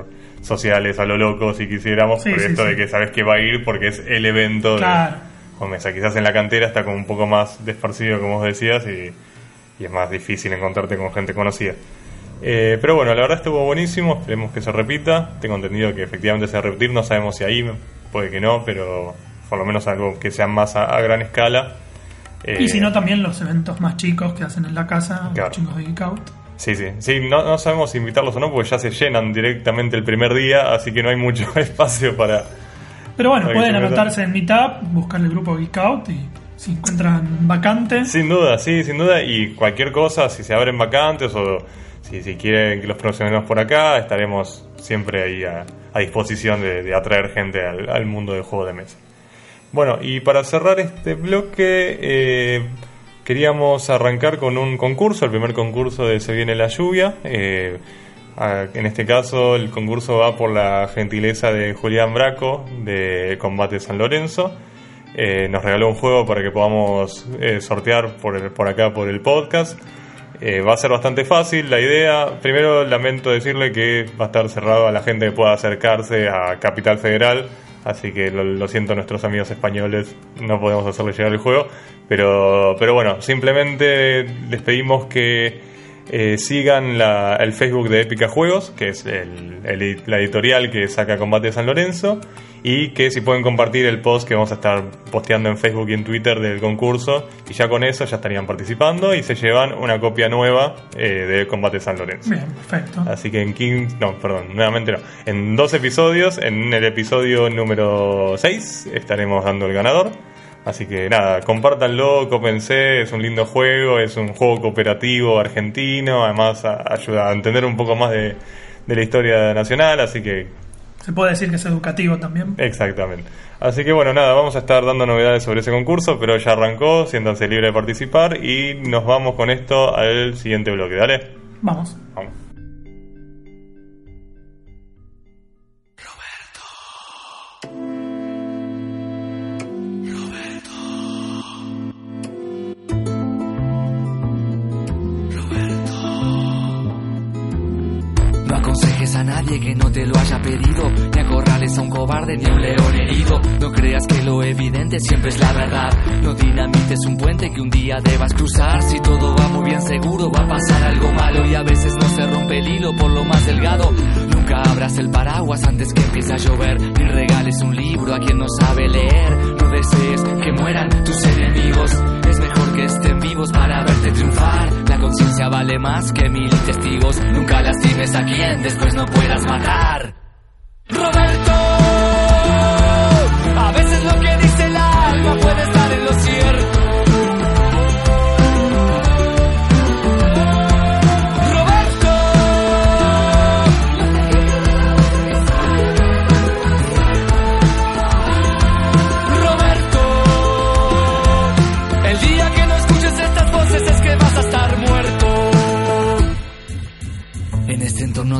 sociales a lo loco si quisiéramos, Sí, por sí, esto sí. de que sabes que va a ir porque es el evento Claro. de Comesa. Quizás en la cantera está como un poco más desparcido, como vos decías, y, y es más difícil encontrarte con gente conocida. Eh, pero bueno, la verdad estuvo buenísimo, esperemos que se repita. Tengo entendido que efectivamente se va a repetir, no sabemos si ahí, puede que no, pero por lo menos algo que sea más a, a gran escala. Eh, Y si no, también los eventos más chicos que hacen en la casa, Claro. los chicos de Geek Out. Sí, sí, sí, no, no sabemos si invitarlos o no, porque ya se llenan directamente el primer día, así que no hay mucho (laughs) espacio para... Pero bueno, pueden anotarse en Meetup, buscar el grupo Geek Out y si encuentran vacantes. Sin duda, sí, sin duda, y cualquier cosa, si se abren vacantes o si, si quieren que los promocionemos por acá, estaremos siempre ahí a, a disposición de, de atraer gente al, al mundo del juego de mesa. Bueno, y para cerrar este bloque, eh, queríamos arrancar con un concurso, el primer concurso de Se viene la lluvia. eh, en este caso, el concurso va por la gentileza de Julián Braco de Combate San Lorenzo. Eh, nos regaló un juego para que podamos eh, sortear por, el- por acá por el podcast. Eh, va a ser bastante fácil la idea. Primero lamento decirle que va a estar cerrado a la gente que pueda acercarse a Capital Federal. Así que lo, lo siento a nuestros amigos españoles, no podemos hacerle llegar el juego. Pero, pero bueno, simplemente les pedimos que eh, sigan la- el Facebook de Épica Juegos, que es el- el- la editorial que saca Combate San Lorenzo, y que si pueden compartir el post que vamos a estar posteando en Facebook y en Twitter del concurso, y ya con eso ya estarían participando y se llevan una copia nueva eh, de Combate San Lorenzo. Bien, perfecto. Así que en 15, no, perdón, nuevamente no. En dos episodios, en el episodio número 6, estaremos dando el ganador. Así que nada, compártanlo, cópense, es un lindo juego, es un juego cooperativo argentino, además a- ayuda a entender un poco más de, de la historia nacional, así que Se puede decir que es educativo también. exactamente. Así que bueno, nada, vamos a estar dando novedades sobre ese concurso, pero ya arrancó, siéntanse libres de participar y nos vamos con esto al siguiente bloque, dale. Vamos. Vamos. Nadie que no te lo haya pedido, ni acorrales a un cobarde ni a un león herido. No creas que lo evidente siempre es la verdad. No dinamites un puente que un día debas cruzar. Si todo va muy bien seguro, va a pasar algo malo y a veces no se rompe el hilo por lo más delgado. Nunca abras el paraguas antes que empiece a llover, ni regales un libro a quien no sabe leer. Que mueran tus enemigos. Es mejor que estén vivos para verte triunfar. La conciencia vale más que mil testigos. Nunca lastimes a quien después no puedas matar. Roberto,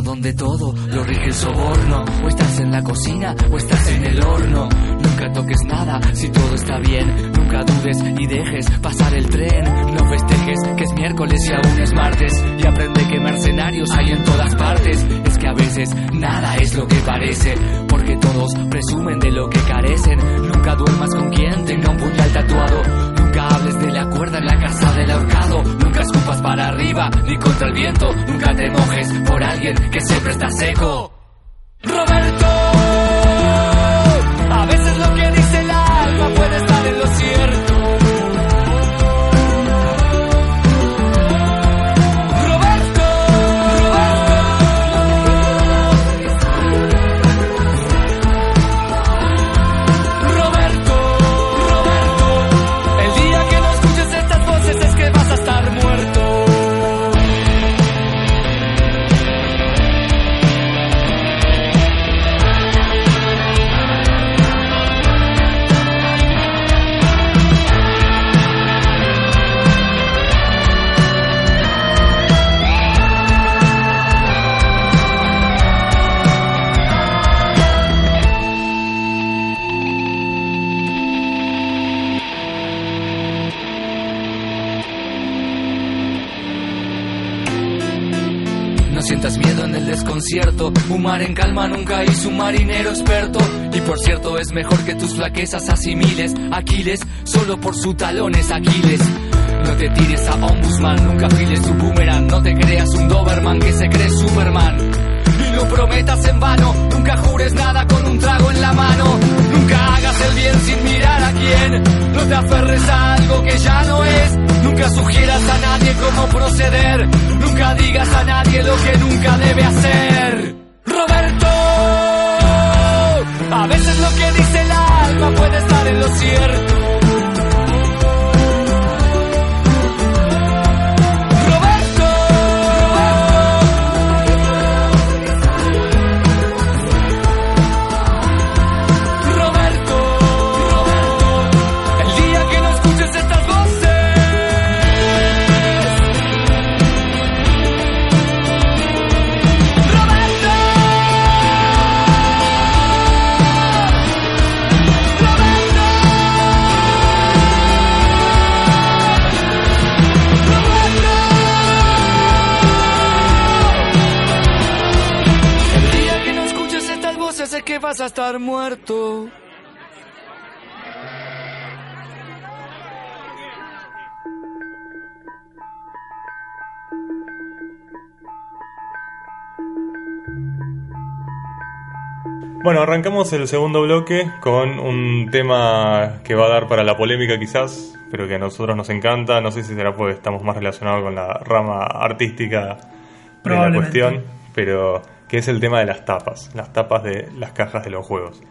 donde todo lo rige el soborno. O estás en la cocina o estás en el horno. Nunca toques nada si todo está bien. Nunca dudes y dejes pasar el tren. No festejes que es miércoles y aún es martes. Y aprende que mercenarios hay en todas partes. Es que a veces nada es lo que parece. Porque todos presumen de lo que carecen. Nunca duermas con quien tenga un puñal tatuado. Nunca hables de la cuerda en la casa del ahorcado. Nunca escupas para arriba ni contra el viento. Nunca te mojes por alguien que siempre está seco. Roberto, en calma nunca hizo un marinero experto. Y por cierto, es mejor que tus flaquezas asimiles. Aquiles, solo por su talones Aquiles. No te tires a Ombudsman, nunca files tu boomerang. No te creas un Doberman que se cree Superman. Y no prometas en vano, nunca jures nada con un trago en la mano. Nunca hagas el bien sin mirar a quién. No te aferres a algo que ya no es. Nunca sugieras a nadie cómo proceder. Nunca digas a nadie lo que nunca debe hacer. Muerto. Bueno, arrancamos el segundo bloque con un tema que va a dar para la polémica quizás, pero que a nosotros nos encanta. No sé si será porque estamos más relacionados con la rama artística de la cuestión, pero que es el tema de las tapas, las tapas de las cajas de los juegos.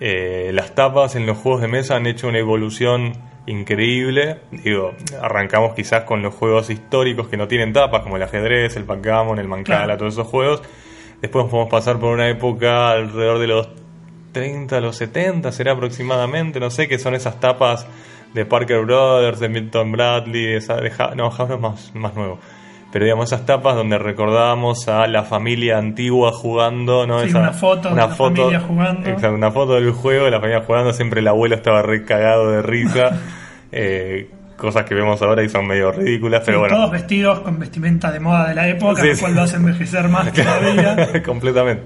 Eh, las tapas en los juegos de mesa han hecho una evolución increíble. Digo, arrancamos quizás con los juegos históricos que no tienen tapas, como el ajedrez, el backgammon, el mancala, Claro. todos esos juegos. Después podemos pasar por una época alrededor de los 30, los 70, será aproximadamente, no sé, que son esas tapas de Parker Brothers, de Milton Bradley, esa de Ha- no, Hasbro es más, más nuevo. Pero digamos esas tapas donde recordábamos a la familia antigua jugando, ¿no? Sí, Esa- una foto de la familia jugando. Exacto, una foto del juego de la familia jugando, siempre el abuelo estaba re cagado de risa. (laughs) eh, cosas que vemos ahora y son medio ridículas, pero Sí, bueno. Todos vestidos con vestimenta de moda de la época, Sí, lo cual lo hace envejecer más (laughs) todavía. (laughs) Completamente.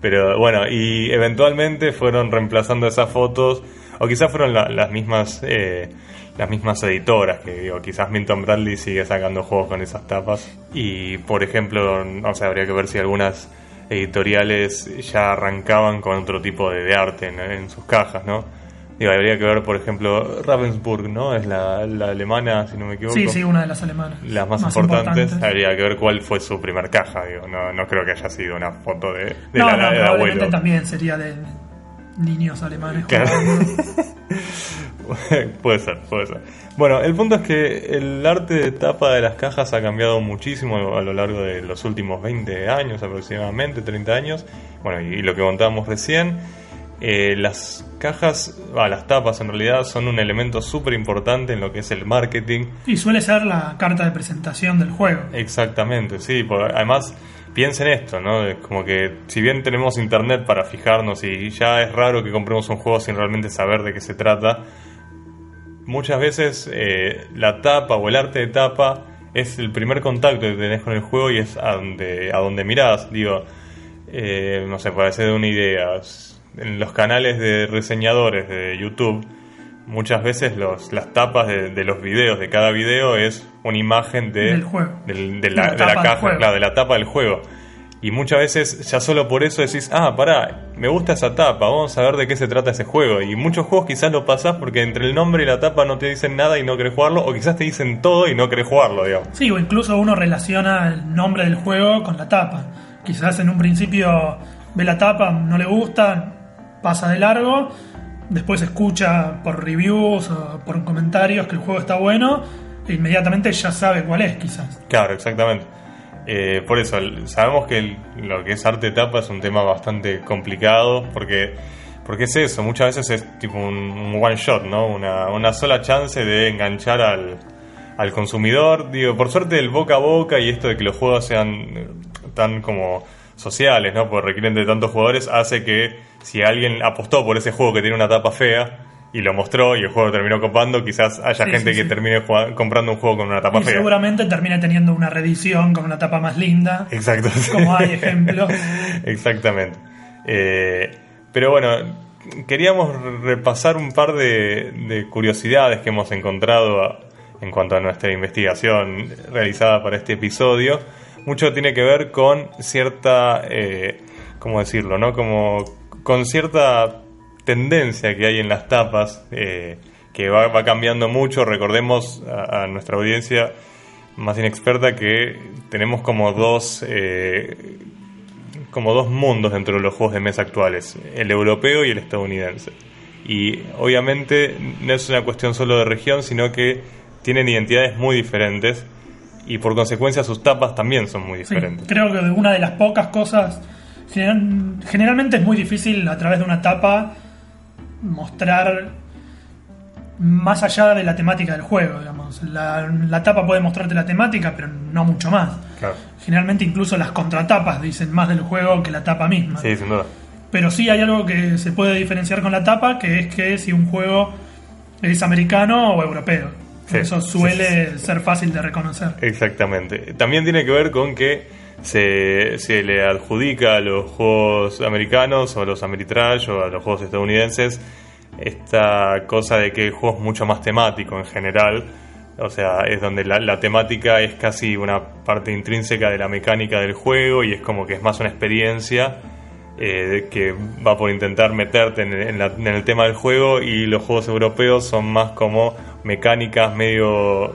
Pero bueno, y eventualmente fueron reemplazando esas fotos, o quizás fueron la- las mismas eh, las mismas editoras, que digo, quizás Milton Bradley sigue sacando juegos con esas tapas. Y por ejemplo, no sé, habría que ver si algunas editoriales ya arrancaban con otro tipo de, de arte en, en sus cajas, ¿no? Digo, habría que ver, por ejemplo, Ravensburg, ¿no? Es la, la alemana, si no me equivoco Sí, sí, una de las alemanas. las más, importantes, habría que ver cuál fue su primer caja. Digo, no, no creo que haya sido una foto de, de no, la no, abuelo. también sería de niños alemanes. Claro. (laughs) puede ser, puede ser. Bueno, el punto es que el arte de tapa de las cajas ha cambiado muchísimo a lo largo de los últimos 20 años, aproximadamente 30 años. Bueno, y, y lo que contábamos recién, eh, las cajas, ah, las tapas en realidad son un elemento súper importante en lo que es el marketing Y suele ser la carta de presentación del juego. Exactamente, sí. por- además, piensen esto, ¿no? Como que si bien tenemos internet para fijarnos y ya es raro que compremos un juego sin realmente saber de qué se trata, muchas veces eh, la tapa o el arte de tapa es el primer contacto que tenés con el juego y es a donde, a donde mirás. Digo, eh, no sé, para hacer una idea, en los canales de reseñadores de YouTube, muchas veces los, las tapas de, los videos, de cada video, es una imagen de, Del juego. del- de De la, de caja, claro, de la tapa del juego. Y muchas veces ya solo por eso decís, ah, pará, me gusta esa tapa, vamos a ver de qué se trata ese juego. Y muchos juegos quizás lo pasás porque entre el nombre y la tapa no te dicen nada y no querés jugarlo, o quizás te dicen todo y no querés jugarlo, digamos. Sí, o incluso uno relaciona el nombre del juego con la tapa. Quizás en un principio ve la tapa, no le gusta, pasa de largo, después escucha por reviews o por comentarios que el juego está bueno, e inmediatamente ya sabe cuál es, quizás. Claro, exactamente. Eh, por eso, sabemos que lo que es arte tapa es un tema bastante complicado, porque, porque es eso, muchas veces es tipo un, un one shot, ¿no? Una, una sola chance de enganchar al, al consumidor. Digo, por suerte el boca a boca y esto de que los juegos sean tan como sociales, ¿no? Porque requieren de tantos jugadores, hace que si alguien apostó por ese juego que tiene una tapa fea y lo mostró y el juego terminó copando, quizás haya Sí, gente sí, que sí. termine jugando- comprando un juego con una tapa Y fea. seguramente termine teniendo una reedición con una tapa más linda. Exacto. Como hay ejemplos. (laughs) Exactamente. Eh, pero bueno, queríamos repasar un par de, de curiosidades que hemos encontrado a- en cuanto a nuestra investigación realizada para este episodio. Mucho tiene que ver con cierta, eh, ¿cómo decirlo? ¿no? Como con cierta tendencia que hay en las tapas, eh, que va, va cambiando mucho. Recordemos a, a nuestra audiencia más inexperta que tenemos como dos eh, como dos mundos dentro de los juegos de mesa actuales, el europeo y el estadounidense. Y obviamente no es una cuestión solo de región, sino que tienen identidades muy diferentes y por consecuencia sus tapas también son muy Sí, diferentes. creo que una de las pocas cosas. general- generalmente es muy difícil a través de una tapa mostrar más allá de la temática del juego, digamos. La, la tapa puede mostrarte la temática, pero no mucho más. Claro. Generalmente incluso las contratapas dicen más del juego que la tapa misma. Sí, sin duda. Pero sí hay algo que se puede diferenciar con la tapa, que es que si un juego es americano o europeo. Sí, Eso sí, suele ser fácil de reconocer. Exactamente. También tiene que ver con que se, se le adjudica a los juegos americanos o a los Ameritrash o a los juegos estadounidenses esta cosa de que el juego es mucho más temático en general. O sea, es donde la, la temática es casi una parte intrínseca de la mecánica del juego y es como que es más una experiencia eh, que va por intentar meterte en, en la- en el tema del juego y los juegos europeos son más como mecánicas medio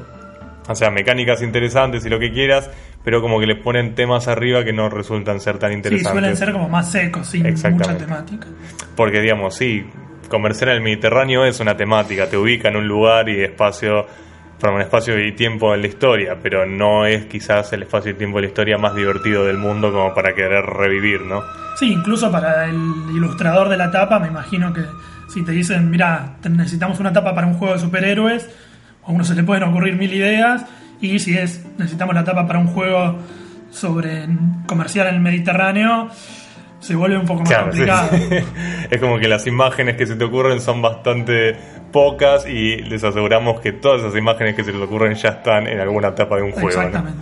o sea, mecánicas interesantes y lo que quieras, pero como que le ponen temas arriba que no resultan ser tan Sí, interesantes. suelen ser como más secos, sin mucha temática. Porque, digamos, sí, comerciar en el Mediterráneo es una temática, te ubica en un lugar y espacio, perdón, un espacio y tiempo en la historia, pero no es quizás el espacio y tiempo de la historia más divertido del mundo como para querer revivir, ¿no? Sí, incluso para el ilustrador de la tapa, me imagino que si te dicen, mira, necesitamos una tapa para un juego de superhéroes, a uno se le pueden ocurrir mil ideas, y si es, necesitamos la tapa para un juego sobre comercial en el Mediterráneo, se vuelve un poco más Claro, complicado. sí. (laughs) es como que las imágenes que se te ocurren son bastante pocas y les aseguramos que todas esas imágenes que se les ocurren ya están en alguna etapa de un juego. ¿no? Exactamente.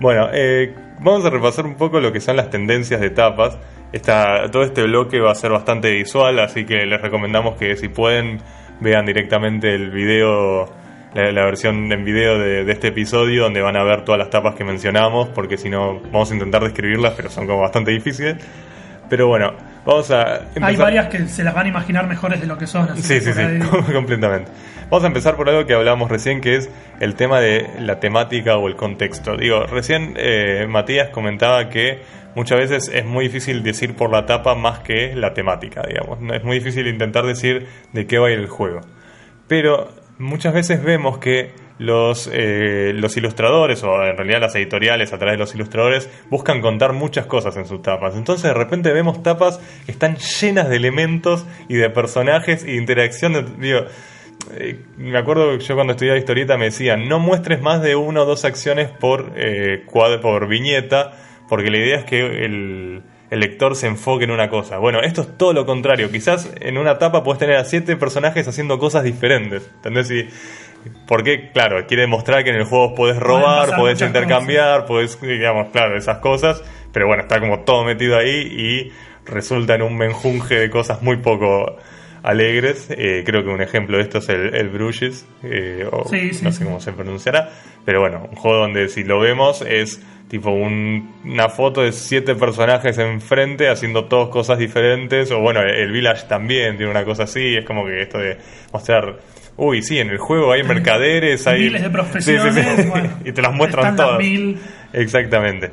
Bueno, eh, vamos a repasar un poco lo que son las tendencias de tapas. Esta, todo este bloque va a ser bastante visual, así que les recomendamos que si pueden vean directamente el video, la, la versión en video de, de este episodio, donde van a ver todas las tapas que mencionamos, porque si no vamos a intentar describirlas, pero son como bastante difíciles. Pero bueno, vamos a empezar. Hay varias que se las van a imaginar mejores de lo que son. así Sí, que sí, sí, (laughs) completamente. Vamos a empezar por algo que hablábamos recién, que es el tema de la temática o el contexto. Digo, recién eh, Matías comentaba que muchas veces es muy difícil decir por la tapa más que la temática, digamos. Es muy difícil intentar decir de qué va a ir el juego. Pero muchas veces vemos que los, eh, los ilustradores, o en realidad las editoriales a través de los ilustradores, buscan contar muchas cosas en sus tapas. Entonces de repente vemos tapas que están llenas de elementos y de personajes y de interacción. digo, eh, me acuerdo que yo cuando estudiaba historieta me decían, no muestres más de una o dos acciones por, eh, cuad- por viñeta, porque la idea es que el, el lector se enfoque en una cosa. Bueno, esto es todo lo contrario. Quizás en una etapa puedes tener a siete personajes haciendo cosas diferentes. ¿Entendés? Y, porque, claro, quiere demostrar que en el juego puedes robar, muchas intercambiar, puedes, digamos, claro, esas cosas. Pero bueno, está como todo metido ahí y resulta en un menjunje de cosas muy poco alegres. Eh, creo que un ejemplo de esto es el, el Bruges, eh, o Sí, sí, no sé cómo se pronunciará. Pero bueno, un juego donde si lo vemos es tipo un- una foto de siete personajes enfrente haciendo todos cosas diferentes. O bueno, el Village también tiene una cosa así. Es como que esto de mostrar. Uy, sí, en el juego hay mercaderes, hay Miles de profesiones, Sí, sí, sí. bueno, (laughs) y te las muestran las todas. mil. Exactamente.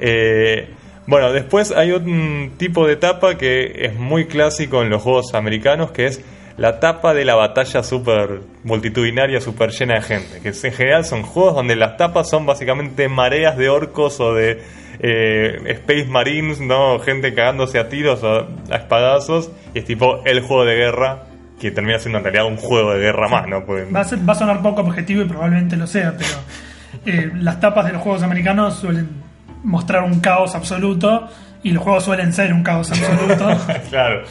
Eh, bueno, después hay un tipo de etapa que es muy clásico en los juegos americanos, que es la etapa de la batalla super multitudinaria, super llena de gente. Que en general son juegos donde las tapas son básicamente mareas de orcos o de eh, Space Marines, ¿no? Gente cagándose a tiros o a espadazos. Y es tipo el juego de guerra, que termina siendo en realidad un juego de guerra más, ¿no? Va a, ser- va a sonar poco objetivo y probablemente lo sea, pero eh, las tapas de los juegos americanos suelen mostrar un caos absoluto y los juegos suelen ser un caos absoluto. (laughs) claro.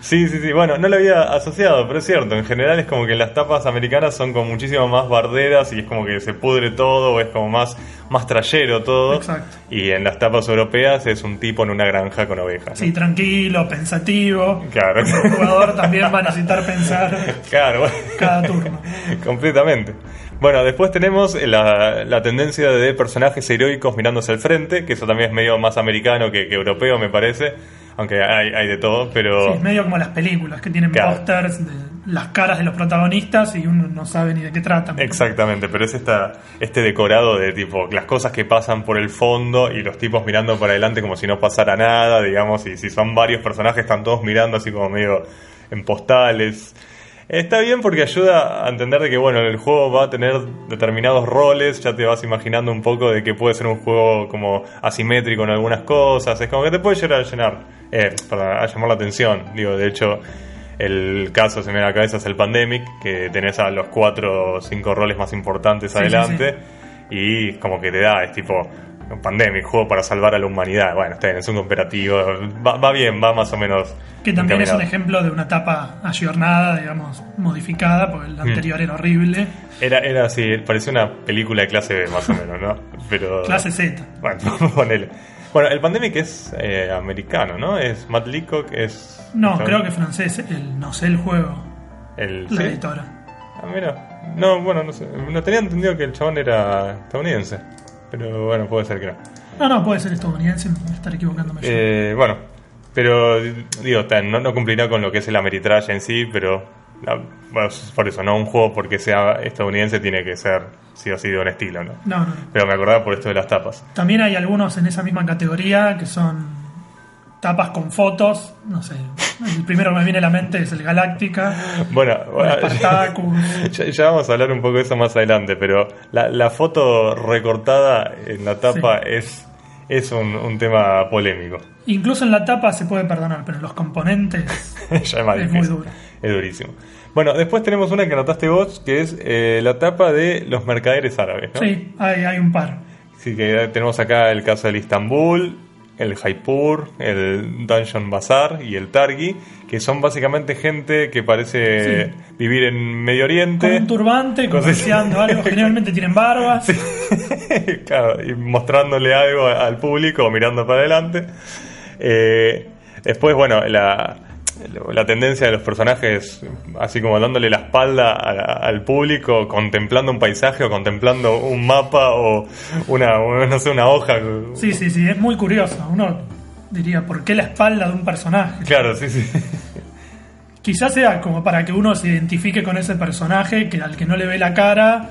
Sí, sí, sí. Bueno, no lo había asociado, pero es cierto. En general es como que las tapas americanas son como muchísimo más barderas y es como que se pudre todo, o es como más, más trayero todo. Exacto. Y en las tapas europeas es un tipo en una granja con ovejas. ¿no? Sí, tranquilo, pensativo. Claro. El jugador también va a necesitar pensar Claro, bueno. cada turno. Completamente. Bueno, después tenemos la, la tendencia de personajes heroicos mirándose al frente, que eso también es medio más americano que, que europeo, me parece. Aunque hay, hay de todo, pero. Sí, es medio como las películas que tienen Claro. pósters de las caras de los protagonistas y uno no sabe ni de qué tratan. Exactamente, pero es esta, este decorado de tipo las cosas que pasan por el fondo y los tipos mirando para adelante como si no pasara nada, digamos, y si son varios personajes están todos mirando así como medio en postales. Está bien porque ayuda a entender de que bueno, el juego va a tener determinados roles, ya te vas imaginando un poco de que puede ser un juego como asimétrico en algunas cosas, es como que te puede llegar a llenar, eh, perdón, a llamar la atención, digo, de hecho el caso se me da a la cabeza es el Pandemic, que tenés a los cuatro o cinco roles más importantes Sí, sí, adelante y como que te da, es tipo Pandemic, juego para salvar a la humanidad. Bueno, está bien, es un cooperativo, va, va bien, va más o menos. Que también es un encaminado. ejemplo de una etapa ayornada, digamos, modificada, porque Mm. la anterior era horrible. Era, era así, parecía una película de clase B más o menos, ¿no? Pero. Clase Z. Bueno, (laughs) ponele. Bueno, el Pandemic es eh, americano, ¿no? Es Matt Leacock, es. No, ¿no? creo que francés, el, no sé el juego, El, la ¿sí? editora. Ah, mira. No, bueno, no sé. No tenía entendido que el chabón era estadounidense. Pero bueno, puede ser que no. No, no, puede ser estadounidense, me estar equivocándome. Eh, bueno, pero digo, no, no cumplirá con lo que es el Ameritrash en sí, pero la- bueno, por eso, no un juego porque sea estadounidense tiene que ser sí o sí de un estilo, ¿no? No, no. Pero me acordaba por esto de las tapas. También hay algunos en esa misma categoría que son tapas con fotos, no sé. El primero que me viene a la mente es el Galáctica, Bueno, bueno, (laughs) ya, ya vamos a hablar un poco de eso más adelante, pero la, la foto recortada en la tapa es, es un, un tema polémico. Incluso en la tapa se puede perdonar, pero los componentes (laughs) ya es más Es muy duro. Es durísimo. Bueno, después tenemos una que anotaste vos, que es eh, la tapa de los mercaderes árabes, ¿no? Sí, hay, hay un par. Así que tenemos acá el caso del Istanbul, el Jaipur, el Dungeon Bazaar y el Targi, que son básicamente gente que parece Sí. vivir en Medio Con Oriente. un turbante, Con- comerciando algo, generalmente tienen barbas. (laughs) claro, y mostrándole algo al público mirando para adelante. Eh, después, bueno, la, la tendencia de los personajes, así como dándole la espalda a- al público, contemplando un paisaje o contemplando un mapa o una, una- no sé, una hoja. Sí, sí, sí, es muy curioso. Uno diría, ¿por qué la espalda de un personaje? Claro, sí, sí. Quizás sea como para que uno se identifique con ese personaje, que al que no le ve la cara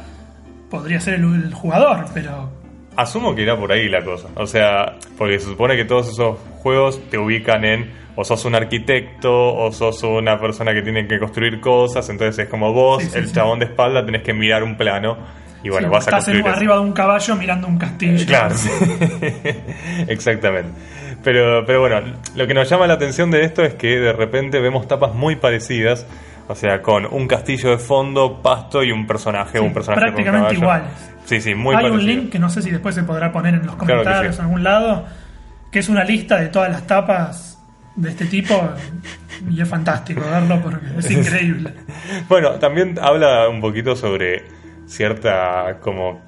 podría ser el, el jugador, pero Asumo que irá por ahí la cosa. O sea, porque se supone que todos esos juegos te ubican en o sos un arquitecto o sos una persona que tiene que construir cosas, entonces es como vos, Sí, sí, el sí. chabón de espalda, tenés que mirar un plano y bueno, vas a estás en- construir eso. arriba de un caballo mirando un castillo. Claro, (laughs) exactamente. Pero, pero bueno, lo que nos llama la atención de esto es que de repente vemos tapas muy parecidas, o sea, con un castillo de fondo, pasto y un personaje, un personaje con un prácticamente iguales. Sí, sí, muy Hay parecido. un link que no sé si después se podrá poner en los comentarios en algún lado, que es una lista de todas las tapas de este tipo y es fantástico verlo porque es increíble. (laughs) Bueno, también habla un poquito sobre cierta como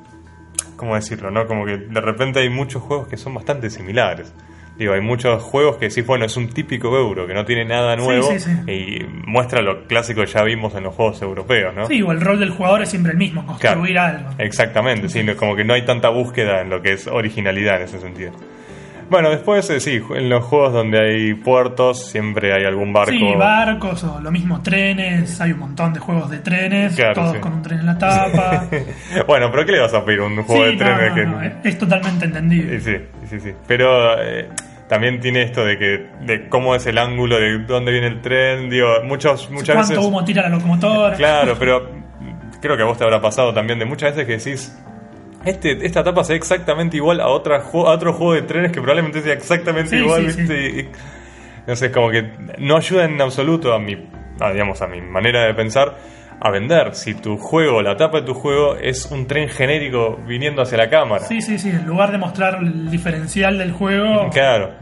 cómo decirlo, ¿no? Como que de repente hay muchos juegos que son bastante similares. Digo, hay muchos juegos que sí, bueno, es un típico euro, que no tiene nada nuevo Sí, sí, sí. y muestra lo clásico que ya vimos en los juegos europeos, ¿no? Sí, o el rol del jugador es siempre el mismo, construir Claro. algo. Exactamente, sí, como que no hay tanta búsqueda en lo que es originalidad en ese sentido. Bueno, después eh, sí, en los juegos donde hay puertos siempre hay algún barco. Sí, barcos o lo mismo trenes, hay un montón de juegos de trenes, Claro, todos sí. con un tren en la tapa. (laughs) bueno, pero ¿qué le vas a pedir un juego sí, de trenes no, que no, no, es totalmente entendible. Sí, sí, sí. Pero eh, también tiene esto de que de cómo es el ángulo, de dónde viene el tren, digo, muchos, muchas ¿Cuánto veces... humo tira la locomotora? Claro, (laughs) pero creo que a vos te habrá pasado también de muchas veces que decís, este, esta etapa se ve exactamente igual a, otra, a otro juego de trenes que probablemente sea exactamente Sí, igual, sí, no sé, como que no ayuda en absoluto a mi, a, digamos, a mi manera de pensar a vender. Si tu juego, la etapa de tu juego es un tren genérico viniendo hacia la cámara. Sí, sí, sí. En lugar de mostrar el diferencial del juego, Claro.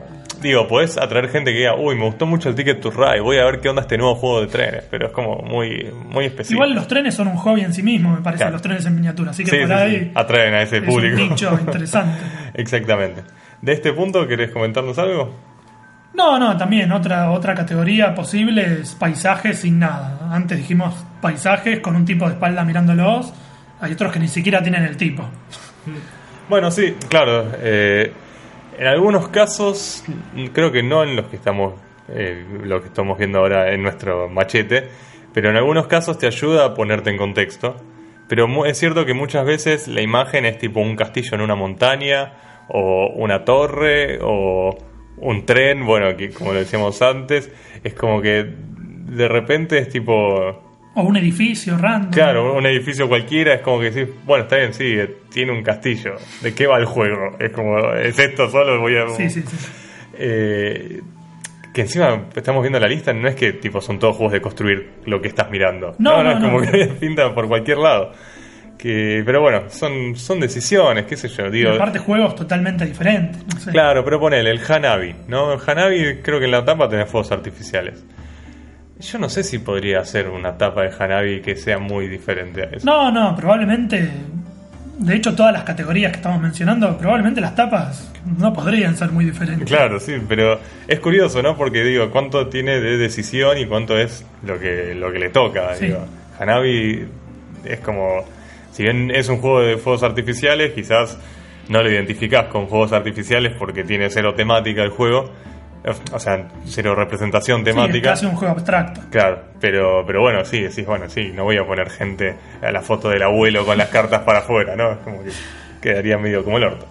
Digo, podés atraer gente que diga, uy, me gustó mucho el Ticket to Ride, voy a ver qué onda este nuevo juego de trenes, pero es como muy, muy específico. igual los trenes son un hobby en sí mismo, me parece, Claro. los trenes en miniatura. Así que Sí, por sí, ahí sí. atraen a ese es público. un nicho (laughs) interesante. Exactamente. De este punto, ¿querés comentarnos algo? No, no, también otra, otra categoría posible es paisajes sin nada. Antes dijimos paisajes con un tipo de espalda mirándolos. Hay otros que ni siquiera tienen el tipo. Bueno, sí, claro. eh, en algunos casos, creo que no en los que estamos, eh, lo que estamos viendo ahora en nuestro machete, pero en algunos casos te ayuda a ponerte en contexto. Pero es cierto que muchas veces la imagen es tipo un castillo en una montaña, o una torre, o un tren, bueno, que como lo decíamos antes, es como que de repente es tipo O un edificio random. Claro, un edificio cualquiera es como que decís, bueno, está bien, sí, tiene un castillo. ¿De qué va el juego? Es como, ¿es esto solo? Voy a. Sí, sí, sí. Eh, que encima estamos viendo la lista, no es que tipo son todos juegos de construir lo que estás mirando. No, no, es como no. que (laughs) pinta por cualquier lado. Que, pero bueno, son, son decisiones, qué sé yo, Y digo. aparte juegos totalmente diferentes. no sé. Claro, pero ponele, el Hanabi, ¿no? El Hanabi creo que en la tapa tenés fuegos artificiales. Yo no sé si podría hacer una tapa de Hanabi que sea muy diferente a eso. No, no, probablemente. De hecho, todas las categorías que estamos mencionando, probablemente las tapas no podrían ser muy diferentes. Claro, sí, pero es curioso, ¿no? Porque digo, cuánto tiene de decisión y cuánto es lo que, lo que le toca. Sí. Digo, Hanabi es como, si bien es un juego de fuegos artificiales, quizás no lo identificás con fuegos artificiales porque tiene cero temática el juego, o sea, cero representación Sí, es temática. casi un juego abstracto. Claro, pero, pero bueno, sí, decís, bueno, sí, no voy a poner gente a la foto del abuelo con las cartas para afuera, ¿no? Es como que quedaría medio como el orto.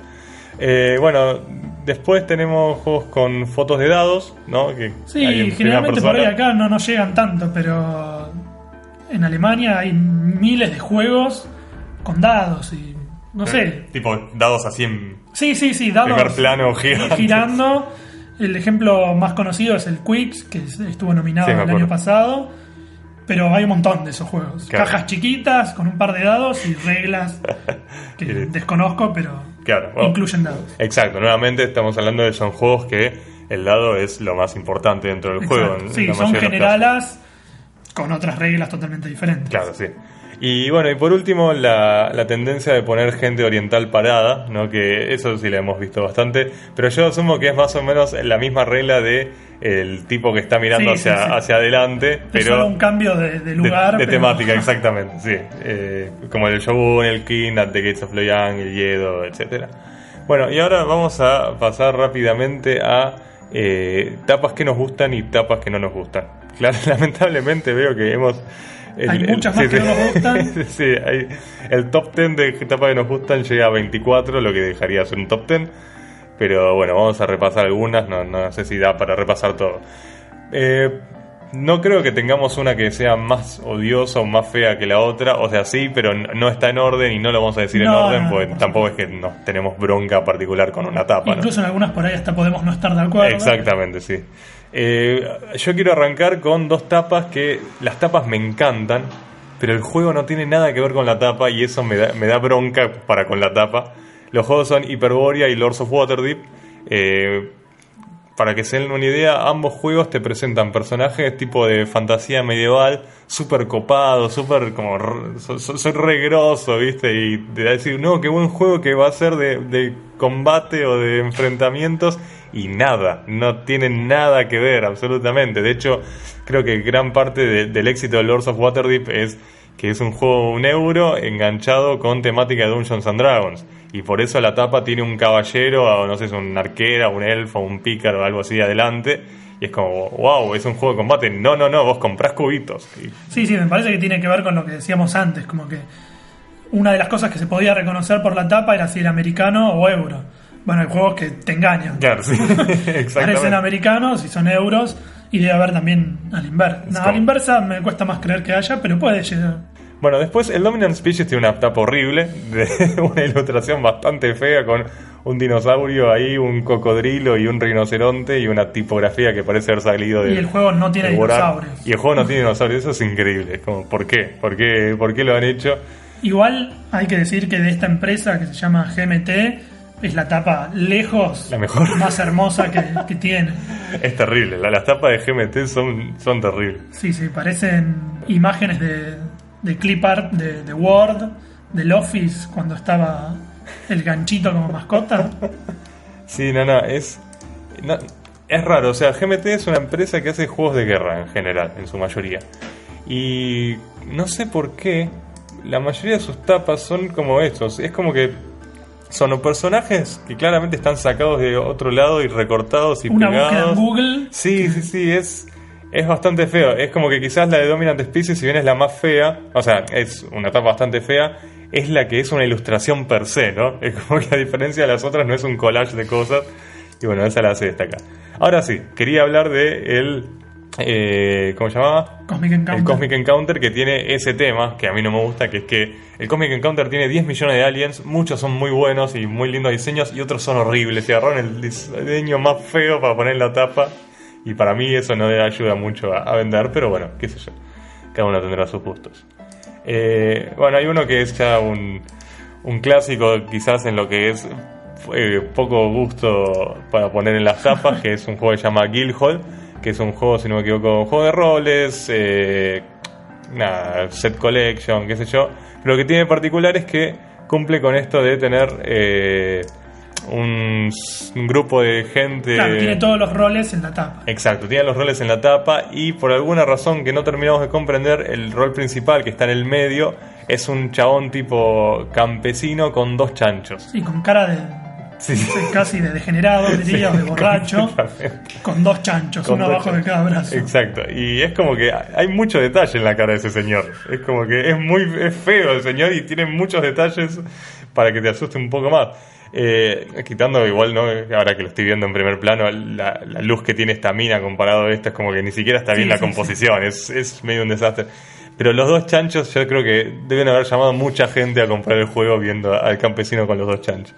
Eh, bueno, después tenemos juegos con fotos de dados, ¿no? Que Sí, generalmente por ahí acá no nos llegan tanto, pero en Alemania hay miles de juegos con dados y no sé. Tipo dados así en... Sí, sí, sí, dados Primer plano, girando. El ejemplo más conocido es el Quicks, que estuvo nominado Sí, el año pasado. Pero hay un montón de esos juegos. Claro. Cajas chiquitas con un par de dados y reglas que (laughs) desconozco, pero Claro, bueno. incluyen dados. Exacto, nuevamente estamos hablando de son juegos que el dado es lo más importante dentro del juego. En Sí, son generalas con otras reglas totalmente diferentes. Claro, sí. Y bueno, y por último, la, la tendencia de poner gente oriental parada, ¿no? Que eso sí la hemos visto bastante. Pero yo asumo que es más o menos la misma regla de el tipo que está mirando Sí, hacia, sí. hacia adelante, Es pero solo un cambio de, de de, lugar. de pero- temática, (laughs) exactamente, sí. Eh, como el Shogun, el King, At the Gates of Loyang, el Yedo, etcétera. Bueno, y ahora vamos a pasar rápidamente a eh, tapas que nos gustan y tapas que no nos gustan. (laughs) Claro, lamentablemente veo que hemos... Hay muchas más que no nos gustan. (laughs) sí, hay- el top 10 de tapas que nos gustan llega a 24, lo que dejaría ser un top 10. Pero bueno, vamos a repasar algunas, no, no sé si da para repasar todo. Eh, no creo que tengamos una que sea más odiosa o más fea que la otra, o sea, sí, pero no está en orden y no lo vamos a decir en orden, no, porque por tampoco es que nos tenemos bronca particular con una tapa. Incluso en algunas por ahí hasta podemos no estar de acuerdo. Exactamente, sí. Eh, yo quiero arrancar con dos tapas que las tapas me encantan, pero el juego no tiene nada que ver con la tapa y eso me da, me da bronca para con la tapa. Los juegos son Hyperborea y Lords of Waterdeep. Eh, para que se den una idea, ambos juegos te presentan personajes tipo de fantasía medieval, súper copados, súper como. Soy regroso, ¿viste? Y te da a decir, no, qué buen juego que va a ser de combate o de enfrentamientos. Y nada, no tienen nada que ver, absolutamente. De hecho, creo que gran parte del éxito de Lords of Waterdeep es que es un juego un euro enganchado con temática de Dungeons and Dragons. Y por eso la tapa tiene un caballero, o no sé, es un arquera, un elfo, un pícaro, algo así adelante. Y es como, wow, es un juego de combate. No, no, no, vos comprás cubitos. Sí, sí, me parece que tiene que ver con lo que decíamos antes, como que una de las cosas que se podía reconocer por la tapa era si era americano o euro. Bueno, hay juegos que te engañan. Claro, sí, Parecen americanos y son euros y debe haber también al inversa. No, a la inversa me cuesta más creer que haya, pero puede llegar. Bueno, después el Dominant Species tiene una tapa horrible, de (laughs) una ilustración bastante fea con un dinosaurio ahí, un cocodrilo y un rinoceronte y una tipografía que parece haber salido de. Y el juego no tiene dinosaurios. Y el juego no tiene (laughs) dinosaurios, eso es increíble. Como, ¿Por qué? ¿Por qué? ¿Por qué lo han hecho? Igual hay que decir que de esta empresa que se llama GMT es la tapa lejos la mejor. (laughs) más hermosa que, tiene. Es terrible, las tapas de GMT son, son terribles. Sí, sí, parecen imágenes de, de clip art de, Word, del Office, cuando estaba el ganchito como mascota. Sí, no, no, es. es raro, o sea, GMT es una empresa que hace juegos de guerra en general, en su mayoría. Y no sé por qué, la mayoría de sus tapas son como estos. Es como que son personajes que claramente están sacados de otro lado y recortados y Una pegados. en Google. Sí, sí, sí, es, es bastante feo. Es como que quizás la de Dominant Species, si bien es la más fea, o sea, es una tapa bastante fea, es la que es una ilustración per se, ¿no? (laughs) Es como que a diferencia de las otras no es un collage de cosas. Y bueno, esa la hace destacar. Ahora sí, quería hablar de el eh, ¿cómo se llamaba? Cosmic Encounter. El Cosmic Encounter que tiene ese tema que a mí no me gusta, que es que el Cosmic Encounter tiene 10 millones de aliens, muchos son muy buenos y muy lindos diseños y otros son horribles. Y agarraron el diseño más feo para poner la tapa y para mí eso no ayuda mucho a, vender, pero bueno, qué sé yo, cada uno tendrá sus gustos. Eh, bueno, hay uno que es ya un, un clásico quizás en lo que es eh, poco gusto para poner en las tapas, que es un juego que se llama Guildhall que es un juego, si no me equivoco, un juego de roles, eh, set collection, qué sé yo. Pero lo que tiene particular es que cumple con esto de tener eh, un, grupo de gente. Claro, tiene todos los roles en la tapa. Exacto, tiene los roles en la tapa y por alguna razón que no terminamos de comprender, el rol principal que está en el medio es un chabón tipo campesino con dos chanchos. Sí, con cara de Casi de degenerado, (laughs) diría, de borracho, con dos chanchos, uno abajo de cada brazo. Exacto, y es como que hay mucho detalle en la cara de ese señor. Es como que es muy feo el señor y tiene muchos detalles para que te asuste un poco más. Eh, quitando igual, ¿no? ahora que lo estoy viendo en primer plano, la, luz que tiene esta mina comparado a esta es como que ni siquiera está bien la composición, Es, es medio un desastre. Pero los dos chanchos yo creo que deben haber llamado mucha gente a comprar el juego viendo al campesino con los dos chanchos.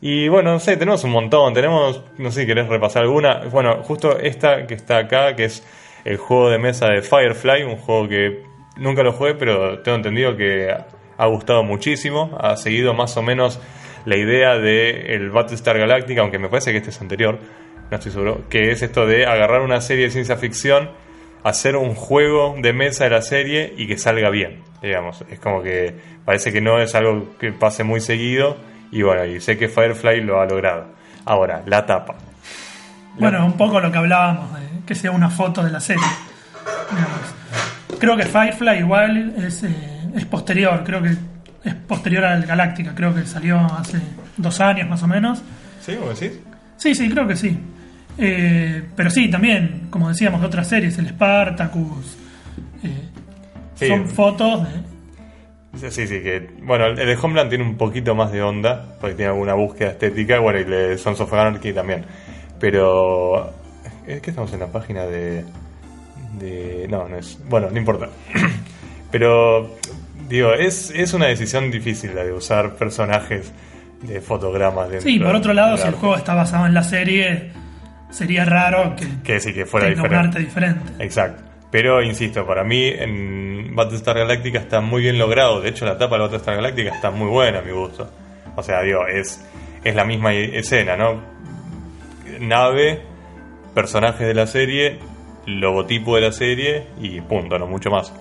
Y bueno, no sé, tenemos un montón. Tenemos, no sé si querés repasar alguna. Bueno, justo esta que está acá, que es el juego de mesa de Firefly, un juego que nunca lo jugué, pero tengo entendido que ha gustado muchísimo. Ha seguido más o menos la idea de el Battlestar Galactica, aunque me parece que este es anterior, no estoy seguro, que es esto de agarrar una serie de ciencia ficción, hacer un juego de mesa de la serie y que salga bien, digamos. Es como que parece que no es algo que pase muy seguido y bueno, y sé que Firefly lo ha logrado. Ahora, la tapa. Bueno, un poco lo que hablábamos, de que sea una foto de la serie. Creo que Firefly igual es, eh, es posterior, creo que es posterior al Galáctica, creo que salió hace dos años más o menos. ¿Sí? ¿Vos decís? Sí, sí, creo que sí. Eh, pero sí, también, como decíamos, de otras series, el Spartacus. Eh, son fotos de, Sí, sí, que. Bueno, el de Homeland tiene un poquito más de onda, porque tiene alguna búsqueda estética, bueno, y el de Sons of Anarchy también. Pero. Es que estamos en la página de. de no, no es. Bueno, no importa. (clears throat) Pero. Digo, es, es una decisión difícil la de usar personajes de fotogramas. Sí, por otro lado, si el juego está basado en la serie, sería raro que, que, sí, que fuera diferente. un arte diferente. Exacto. Pero insisto, para mí en Battlestar Galactica está muy bien logrado. De hecho, la tapa de Battlestar Galactica está muy buena a mi gusto. O sea, digo, es, es la misma escena, ¿no? nave, personajes de la serie, logotipo de la serie y punto, no mucho más.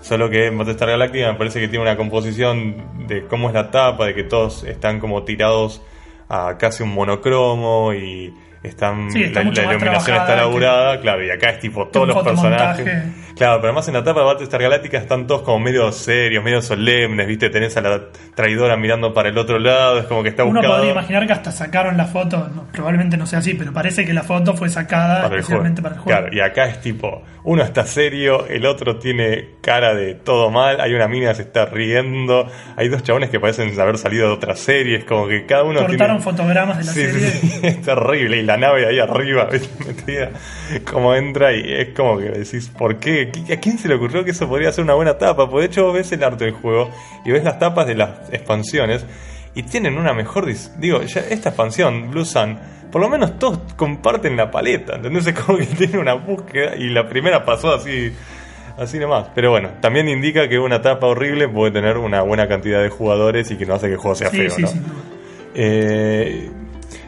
Solo que Battlestar Galactica me parece que tiene una composición de cómo es la tapa, de que todos están como tirados a casi un monocromo y están Sí, está la, la iluminación está laburada, claro, y acá es tipo todos los personajes. Claro, pero además en la tapa de Battlestar Galactica están todos como medio serios, medio solemnes, ¿viste? Tenés a la traidora mirando para el otro lado, es como que está Uno buscado podría imaginar que hasta sacaron la foto, no, probablemente no sea así, pero parece que la foto fue sacada para el especialmente para el juego. Claro, y acá es tipo, uno está serio, el otro tiene cara de todo mal, hay una mina que se está riendo, hay dos chabones que parecen haber salido de otras series, como que cada uno Cortaron tiene... fotogramas de la Sí, serie. sí, (laughs) es terrible. Y la nave ahí arriba, (laughs) metida, como entra y es como que decís, ¿por qué? ¿Qui- ¿A quién se le ocurrió que eso podría ser una buena tapa? Porque de hecho vos ves el arte del juego y ves las tapas de las expansiones y tienen una mejor... Digo, ya esta expansión, Blue Sun, por lo menos todos comparten la paleta, ¿entendés? Es como que (laughs) tiene una búsqueda y la primera pasó así... Así nomás. Pero bueno, también indica que una tapa horrible puede tener una buena cantidad de jugadores y que no hace que el juego sea Sí, feo, sí, ¿no? duda. Eh,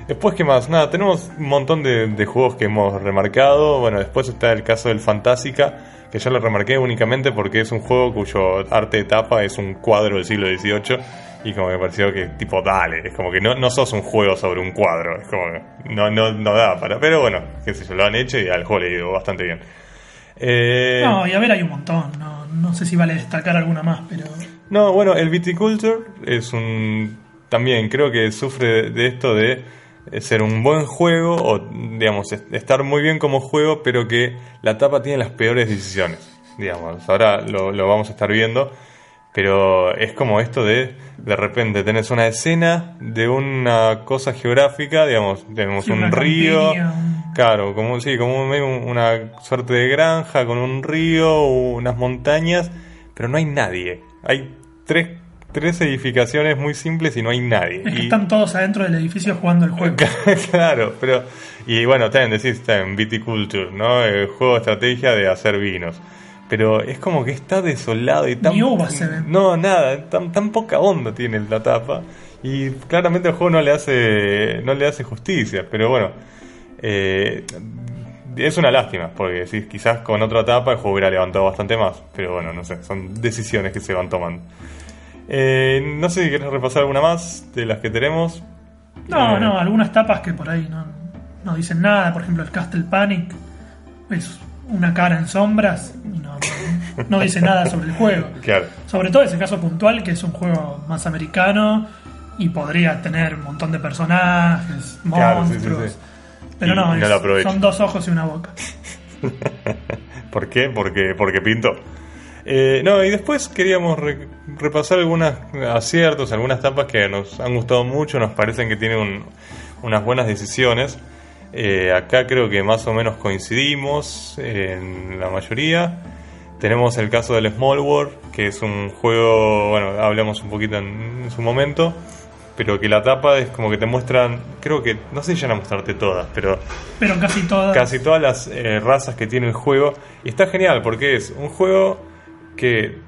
después, ¿qué más? Nada, tenemos un montón de, de juegos que hemos remarcado. Bueno, después está el caso del Fantásica, que yo lo remarqué únicamente porque es un juego cuyo arte de tapa es un cuadro del siglo XVIII. Y como me pareció que, tipo, dale, es como que no, no sos un juego sobre un cuadro, es como que no, no, no da para. Pero bueno, qué sé yo, lo han hecho y al juego le ha ido bastante bien. Eh, No, y a ver, hay un montón. No, no sé si vale destacar alguna más, pero. No, bueno, el Viticulture es un. También creo que sufre de esto de ser un buen juego o, digamos, est- estar muy bien como juego, pero que la tapa tiene las peores decisiones. Digamos, ahora lo, lo vamos a estar viendo, pero es como esto de. De repente tenés una escena de una cosa geográfica, digamos, tenemos un río. Claro, como sí, como una suerte de granja con un río, unas montañas, pero no hay nadie. Hay tres, tres edificaciones muy simples y no hay nadie. Es que Y- están todos adentro del edificio jugando el juego. (laughs) claro, pero y bueno, también decís, está en Viticulture, ¿no? El juego de estrategia de hacer vinos. Pero es como que está desolado y tan Ni uvas se ven. No, nada, tan, tan poca onda tiene la tapa y claramente el juego no le hace no le hace justicia, pero bueno, eh, es una lástima, porque sí, quizás con otra tapa el juego hubiera levantado bastante más, pero bueno, no sé, son decisiones que se van tomando. Eh, no sé si querés repasar alguna más de las que tenemos. No, Eh, no, algunas tapas que por ahí no, no dicen nada. Por ejemplo, el Castle Panic es una cara en sombras y no, no, dice nada sobre el juego. (laughs) Claro. Sobre todo ese caso puntual, que es un juego más americano y podría tener un montón de personajes, Claro, monstruos. sí, sí. Pero Y no, es- son dos ojos y una boca. (laughs) ¿Por qué? Porque, porque pintó. Eh, no, y después queríamos re- repasar algunos aciertos, algunas tapas que nos han gustado mucho, nos parecen que tienen un- unas buenas decisiones. Eh, acá creo que más o menos coincidimos en la mayoría. Tenemos el caso del Small World, que es un juego, bueno, hablamos un poquito en, en su momento, pero que la tapa es como que te muestran, creo que, no sé si ya a mostrarte todas, pero Pero casi todas. casi todas las eh, razas que tiene el juego. Y está genial porque es un juego que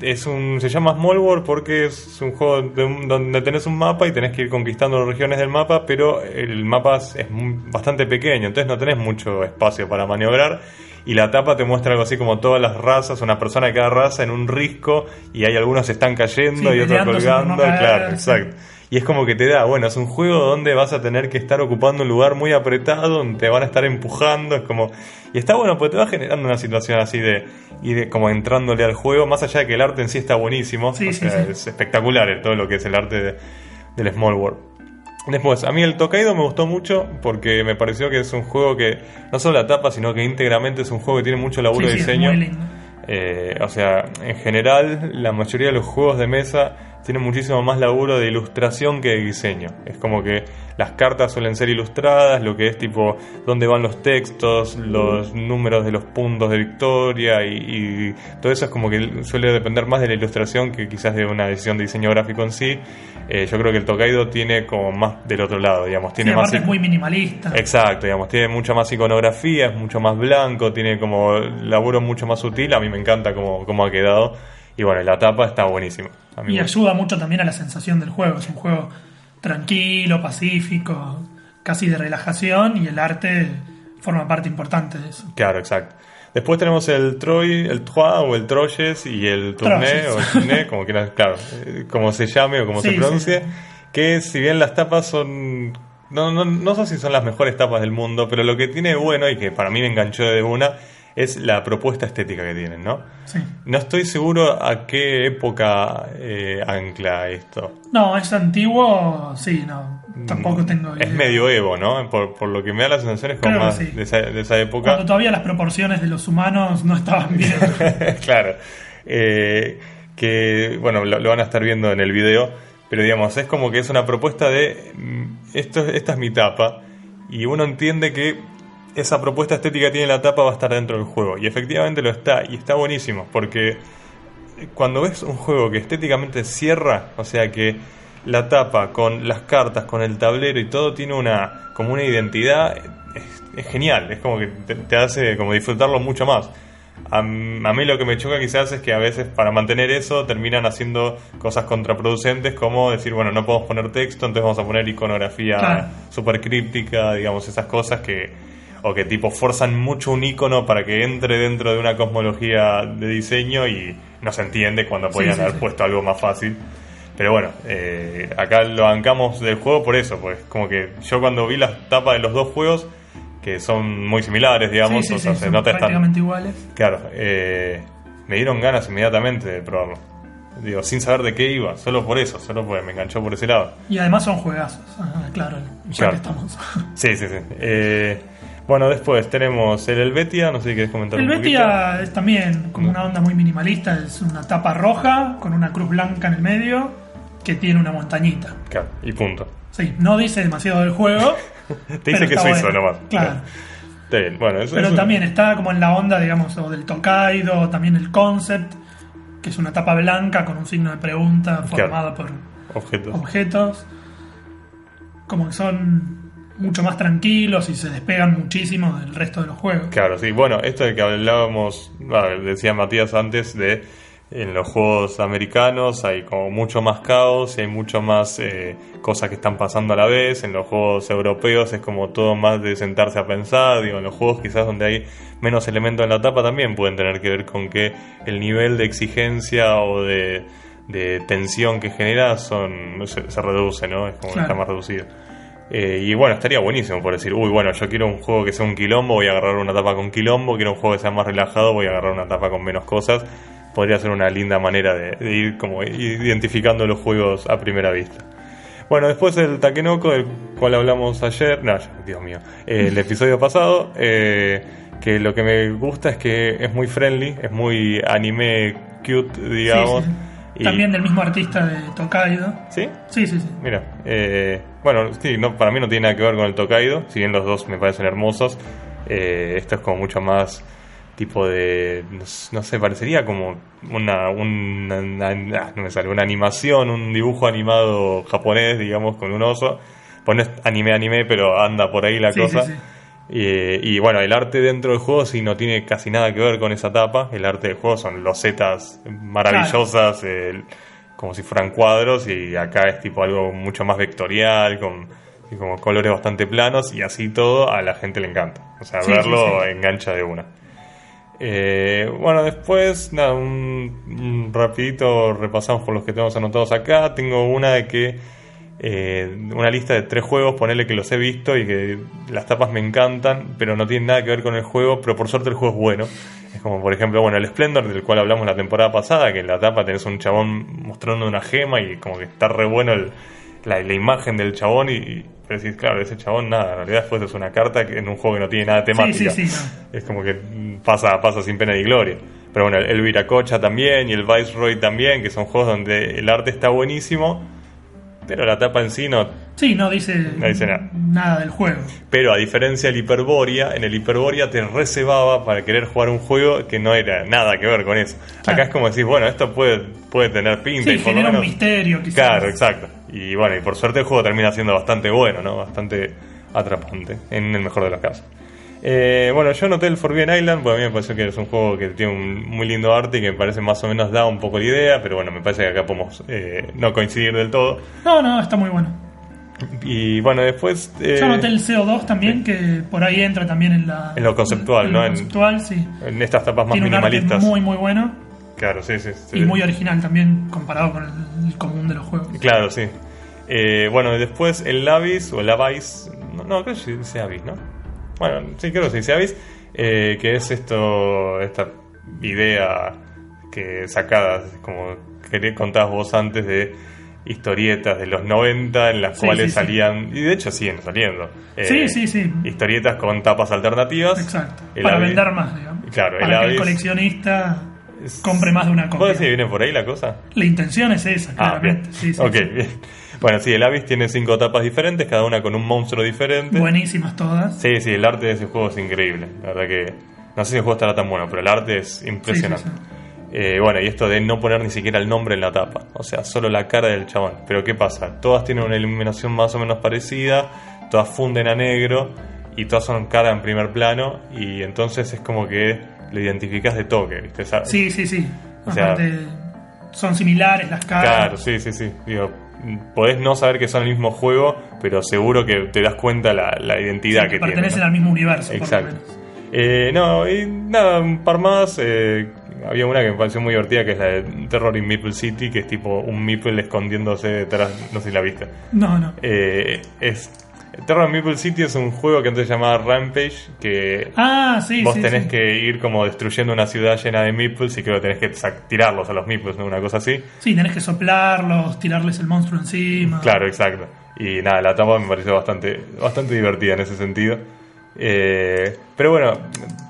es un se llama Small World porque es un juego de un- donde tenés un mapa y tenés que ir conquistando las regiones del mapa, pero el mapa es es bastante pequeño, entonces no tenés mucho espacio para maniobrar. Y la tapa te muestra algo así como todas las razas, una persona de cada raza en un risco, y hay algunos que están cayendo Sí, y otros no colgando. caer, claro, sí. exacto. Y es como que te da, bueno, es un juego donde vas a tener que estar ocupando un lugar muy apretado, donde te van a estar empujando, es como... Y está bueno, porque te va generando una situación así de ir como entrándole al juego, más allá de que el arte en sí está buenísimo, Sí, o sí, sea, sí. es espectacular el- todo lo que es el arte de- del Small World. Después, a mí el Tokaido me gustó mucho porque me pareció que es un juego que no solo la tapa, sino que íntegramente es un juego que tiene mucho laburo de diseño. Eh, o sea, en general, la mayoría de los juegos de mesa tienen muchísimo más laburo de ilustración que de diseño. Es como que las cartas suelen ser ilustradas, lo que es tipo dónde van los textos, los números de los puntos de victoria y, y todo eso es como que suele depender más de la ilustración que quizás de una decisión de diseño gráfico en sí. Eh, yo creo que el Tokaido tiene como más del otro lado, digamos, tiene Sí, más es muy minimalista. Exacto, digamos, tiene mucha más iconografía, es mucho más blanco, tiene como laburo mucho más sutil, a mí me encanta cómo, cómo ha quedado. Y bueno, la tapa está buenísima. A mí Y me- ayuda mucho también a la sensación del juego. Es un juego tranquilo, pacífico, casi de relajación y el arte forma parte importante de eso. Claro, exacto. Después tenemos el Troy, el Trois o el Troyes y el Tourné o el Tourné, (laughs) como quieras, claro, eh, como se llame o como Sí, se pronuncie, sí. que si bien las tapas son no, no, no sé si son las mejores tapas del mundo, pero lo que tiene bueno y que para mí me enganchó de una es la propuesta estética que tienen, ¿no? Sí. No estoy seguro a qué época eh, ancla esto. No, es antiguo, sí, no. Tampoco tengo Es idea. medioevo, ¿no? Por, por lo que me da la sensación es como Creo que más sí. de, esa, de esa época. Cuando todavía las proporciones de los humanos no estaban bien. (laughs) claro. Eh, que, bueno, lo, lo van a estar viendo en el video, pero digamos, es como que es una propuesta de, mm, esto, esta es mi tapa, y uno entiende que esa propuesta estética que tiene la tapa va a estar dentro del juego, y efectivamente lo está, y está buenísimo, porque cuando ves un juego que estéticamente cierra, o sea que la tapa con las cartas, con el tablero y todo tiene una como una identidad, es, es genial, es como que te, te hace como disfrutarlo mucho más. A, a mí lo que me choca quizás es que a veces para mantener eso terminan haciendo cosas contraproducentes como decir, bueno, no podemos poner texto, entonces vamos a poner iconografía Claro. super críptica, digamos, esas cosas que, o que tipo forzan mucho un icono para que entre dentro de una cosmología de diseño y no se entiende cuando podían sí, haber sí. puesto algo más fácil. Pero bueno, eh, acá lo bancamos del juego por eso, pues como que yo cuando vi las tapas de los dos juegos, que son muy similares, digamos, o sea, se son nota están prácticamente iguales. Claro, eh, me dieron ganas inmediatamente de probarlo. Digo, sin saber de qué iba, solo por eso, solo porque me enganchó por ese lado. Y además son juegazos. Ah, claro, ya Claro. que estamos. Sí, sí, sí. Eh, bueno, después tenemos el Helvetia, no sé si querés comentar El un es también como una onda muy minimalista, es una tapa roja con una cruz blanca en el medio que tiene una montañita. Claro, y punto. Sí, no dice demasiado del juego. (laughs) Te dice que es suizo bueno. nomás. Claro. Está bien, bueno, Pero también está como en la onda, digamos, o del Tokaido, o también el concept, que es una tapa blanca con un signo de pregunta formado por Objetos. objetos. Como que son mucho más tranquilos y se despegan muchísimo del resto de los juegos. Claro, sí. Bueno, esto de que hablábamos, decía Matías antes, de en los juegos americanos hay como mucho más caos y hay mucho más eh, cosas que están pasando a la vez. En los juegos europeos es como todo más de sentarse a pensar. Digo, en los juegos quizás donde hay menos elementos en la tapa también pueden tener que ver con que el nivel de exigencia o de, de tensión que genera son se, se reduce, ¿no? Es como que está más reducido. Eh, y bueno, estaría buenísimo por decir, uy, bueno, yo quiero un juego que sea un quilombo, voy a agarrar una tapa con quilombo, quiero un juego que sea más relajado, voy a agarrar una tapa con menos cosas. Podría ser una linda manera de, de ir como identificando los juegos a primera vista. Bueno, después el Takenoko, del cual hablamos ayer, no, Dios mío, eh, el (laughs) episodio pasado, eh, que lo que me gusta es que es muy friendly, es muy anime cute, digamos. Sí, sí. y- También del mismo artista de Tokaido. ¿Sí? Sí, sí, sí. Mira, eh, bueno, sí, no, para mí no tiene nada que ver con el Tokaido, si bien los dos me parecen hermosos. eh, esto es como mucho más tipo de, no, sé, parecería como una, una, una- no me sale, una animación, un dibujo animado japonés, digamos, con un oso. Pues no es anime, anime, pero anda por ahí la Sí, cosa. sí, sí. Y, y bueno, el arte dentro del juego sí no tiene casi nada que ver con esa tapa. El arte del juego son losetas maravillosas, el- como si fueran cuadros, y acá es tipo algo mucho más vectorial, con y como colores bastante planos, y así todo a la gente le encanta. O sea, Sí, verlo sí, sí. engancha de una. Eh, bueno, después, nada, un, un rapidito repasamos por los que tenemos anotados acá. Tengo una de que eh, una lista de tres juegos, ponerle que los he visto y que las tapas me encantan, pero no tienen nada que ver con el juego, pero por suerte el juego es bueno. Es como por ejemplo, bueno, el Splendor del cual hablamos la temporada pasada, que en la tapa tenés un chabón mostrando una gema y como que está re bueno el- la, la imagen del chabón y, y pero decís, claro, ese chabón nada, en realidad después es una carta que en un juego que no tiene nada temática. Sí, sí, sí. no. Es como que pasa, pasa sin pena ni gloria. Pero bueno, el Viracocha también y el Viceroy también, que son juegos donde el arte está buenísimo, pero la tapa en sí no. Sí, no dice, No dice nada. nada del juego. Pero a diferencia del Hyperborea, en el Hyperborea te reservaba para querer jugar un juego que no era nada que ver con eso. Claro. Acá es como decir, bueno, esto puede, puede tener pinta y Sí, por lo genera un menos- misterio, quizás. Claro, exacto. Y bueno, y por suerte el juego termina siendo bastante bueno, ¿no? Bastante atrapante, en el mejor de los casos. Eh, bueno, yo noté el Forbidden Island, porque a mí me pareció que es un juego que tiene un muy lindo arte y que me parece más o menos da un poco la idea, pero bueno, me parece que acá podemos eh, no coincidir del todo. No, no, está muy bueno. Y bueno, después... eh, Yo anoté el CO2 también, que por ahí entra también en la. En lo conceptual, ¿no? lo En- conceptual, sí. en estas tapas más Tiene un arte minimalistas. muy, muy bueno Claro, sí, sí. sí. y muy original también comparado con el, el común de los juegos. Claro, sí. Eh, bueno, y después el Abyss o el Abyss. No, no, creo que se dice Abyss, ¿no? Bueno, sí, creo que dice Abyss. eh, que es esto, esta idea que sacada, como que contabas vos antes, de historietas de los 90 en las Sí, cuales sí, sí. salían, y de hecho siguen saliendo. eh, Sí, sí, sí. Historietas con tapas alternativas. Exacto. Para vender más, digamos. Claro, el Para que el coleccionista compre más de una ¿Vos copia. decís que viene por ahí la cosa? La intención es esa, Ah, bien. claramente. Sí, sí, ok, sí. bien. Bueno, sí, el Abyss tiene cinco tapas diferentes, cada una con un monstruo diferente. Buenísimas todas. Sí, sí, el arte de ese juego es increíble. La verdad que. No sé si el juego estará tan bueno, pero el arte es impresionante. Sí, sí, Eh, bueno, y esto de no poner ni siquiera el nombre en la tapa. O sea, solo la cara del chabón. Pero ¿qué pasa? Todas tienen una iluminación más o menos parecida, todas funden a negro y todas son cara en primer plano. Y entonces es como que lo identificas de toque, ¿viste? Sí, sí, sí. O sea- son similares las caras. Claro, sí, sí, sí. Digo, podés no saber que son el mismo juego, pero seguro que te das cuenta la, la identidad Sí, que pertenecen tienen. ¿no? al mismo universo, Exacto. por lo menos. Eh, no, y nada, un par más. eh, había una que me pareció muy divertida, que es la de Terror in Maple City, que es tipo un Meeple escondiéndose detrás, no sé si la viste. No, no. Eh, es, Terror in Maple City es un juego que antes se llamaba Rampage, que Ah, sí, vos sí. tenés sí. que ir como destruyendo una ciudad llena de Meeples y creo que tenés que tirarlos a los Meeples, ¿no? Una cosa así. Sí, tenés que soplarlos, tirarles el monstruo encima. Claro, exacto. Y nada, la etapa me pareció bastante, bastante divertida en ese sentido. Eh, pero bueno,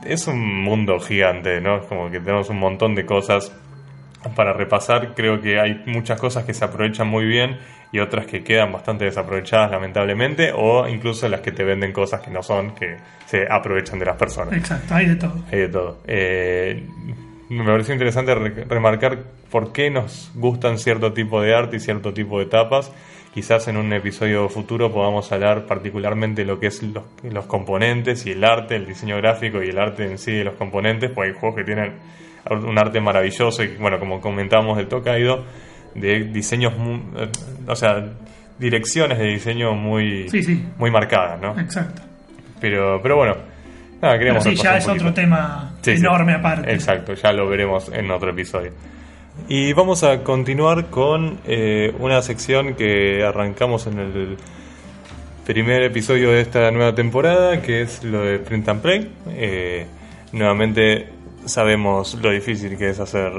es un mundo gigante, ¿no? Es como que tenemos un montón de cosas para repasar. Creo que hay muchas cosas que se aprovechan muy bien y otras que quedan bastante desaprovechadas, lamentablemente, o incluso las que te venden cosas que no son, que se aprovechan de las personas. Exacto, hay de todo. Hay de todo. Eh, me pareció interesante re- remarcar por qué nos gustan cierto tipo de arte y cierto tipo de tapas. Quizás en un episodio futuro podamos hablar particularmente de lo que es los, los componentes y el arte, el diseño gráfico y el arte en sí de los componentes, porque hay juegos que tienen un arte maravilloso y bueno, como comentábamos del Tokaido, de diseños, eh, o sea, direcciones de diseño muy, Sí, sí. muy marcadas, ¿no? Exacto. Pero, pero bueno, nada, Pero queríamos sí, ya es poquito. otro tema sí. enorme aparte. Exacto, ya lo veremos en otro episodio. Y vamos a continuar con eh, una sección que arrancamos en el primer episodio de esta nueva temporada, que es lo de Print and Play. Eh, nuevamente sabemos lo difícil que es hacer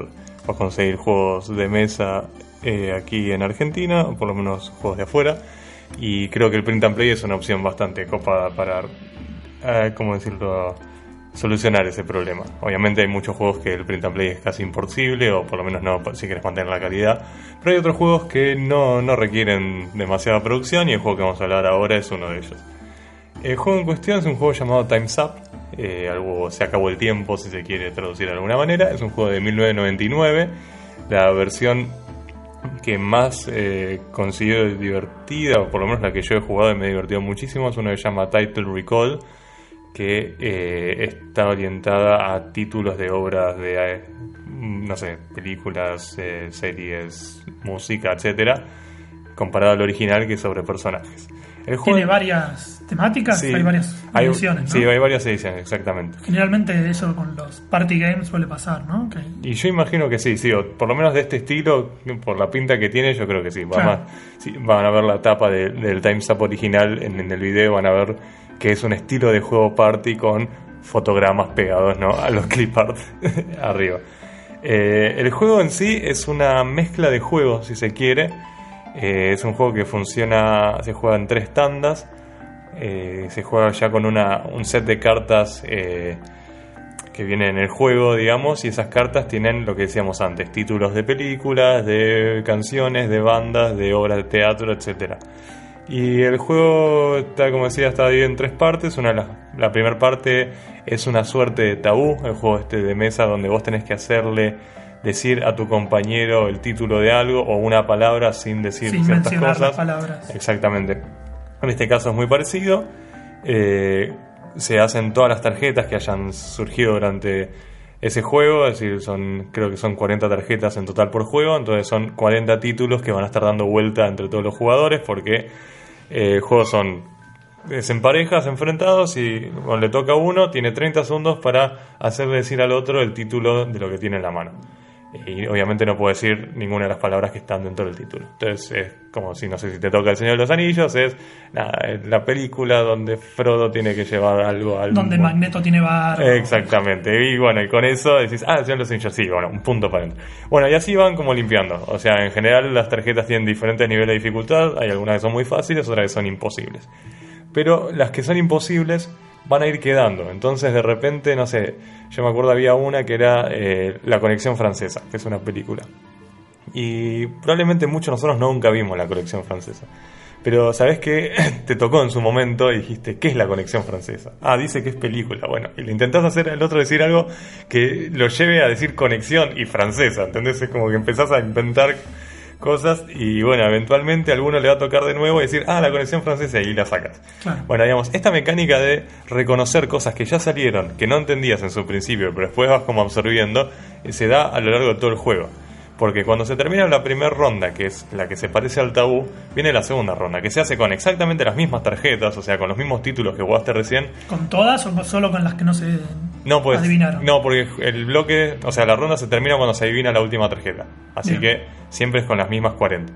o conseguir juegos de mesa eh, aquí en Argentina, o por lo menos juegos de afuera. Y creo que el Print and Play es una opción bastante copada para, eh, ¿cómo decirlo?, solucionar ese problema. Obviamente hay muchos juegos que el print and play es casi imposible, o por lo menos no si quieres mantener la calidad. Pero hay otros juegos que no, no requieren demasiada producción y el juego que vamos a hablar ahora es uno de ellos. El juego en cuestión es un juego llamado Time's Up. eh, algo se acabó el tiempo, si se quiere traducir de alguna manera. Es un juego de 1999. La versión que más eh, considero divertida, o por lo menos la que yo he jugado y me he divertido muchísimo, es una que se llama Title Recall, que eh, está orientada a títulos de obras de, eh, no sé, películas, eh, series, música, etcétera, comparado al original que es sobre personajes. El Tiene varias temáticas, sí, hay varias hay- ediciones, ¿no? Sí, hay varias ediciones, exactamente. Generalmente eso con los party games suele pasar, ¿no? Y yo imagino que sí, sí, o por lo menos de este estilo, por la pinta que tiene, yo creo que sí. Claro. sí, van a ver la tapa de- del Time's Up original en, en el video, van a ver que es un estilo de juego party con fotogramas pegados ¿no? a los clip art (laughs) arriba. Eh, el juego en sí es una mezcla de juegos, si se quiere. Eh, es un juego que funciona, se juega en tres tandas. Eh, se juega ya con una, un set de cartas eh, que vienen en el juego, digamos, y esas cartas tienen lo que decíamos antes, títulos de películas, de canciones, de bandas, de obras de teatro, etcétera. Y el juego está, como decía, está dividido en tres partes. Una las- la primera parte es una suerte de tabú, el juego este de mesa donde vos tenés que hacerle decir a tu compañero el título de algo o una palabra sin decir sin ciertas mencionar cosas. las palabras. Exactamente. En este caso es muy parecido. Eh, se hacen todas las tarjetas que hayan surgido durante ese juego, es decir, son creo que son 40 tarjetas en total por juego, entonces son 40 títulos que van a estar dando vuelta entre todos los jugadores porque Eh, juegos son es en parejas, enfrentados, y cuando le toca a uno, tiene 30 segundos para hacerle decir al otro el título de lo que tiene en la mano. Y obviamente no puedo decir ninguna de las palabras que están dentro del título. Entonces es como si, no sé si te toca El Señor de los Anillos, es nada, la película donde Frodo tiene que llevar algo al... Donde Magneto tiene barro. Exactamente. Y bueno, y con eso decís, ah, El Señor de los Anillos, sí, bueno, un punto para adentro. Bueno, y así van como limpiando. O sea, en general las tarjetas tienen diferentes niveles de dificultad. Hay algunas que son muy fáciles, otras que son imposibles pero las que son imposibles van a ir quedando. Entonces, de repente, no sé, yo me acuerdo había una que era eh, La Conexión Francesa, que es una película. Y probablemente muchos de nosotros nunca vimos La Conexión Francesa. Pero sabes que (laughs) te tocó en su momento y dijiste, ¿qué es la conexión francesa? Ah, dice que es película. Bueno, y le intentás hacer al otro decir algo que lo lleve a decir conexión y francesa. ¿Entendés? Es como que empezás a inventar cosas y bueno, eventualmente a alguno le va a tocar de nuevo y decir, ah, la conexión francesa y la sacas. Bueno, digamos, esta mecánica de reconocer cosas que ya salieron, que no entendías en su principio, pero después vas como absorbiendo, eh, se da a lo largo de todo el juego. Porque cuando se termina la primera ronda, que es la que se parece al tabú, viene la segunda ronda, que se hace con exactamente las mismas tarjetas, o sea, con los mismos títulos que jugaste recién. ¿Con todas o solo con las que no se no, pues, adivinaron? No, porque el bloque, o sea, la ronda se termina cuando se adivina la última tarjeta. Así que siempre es con las mismas 40.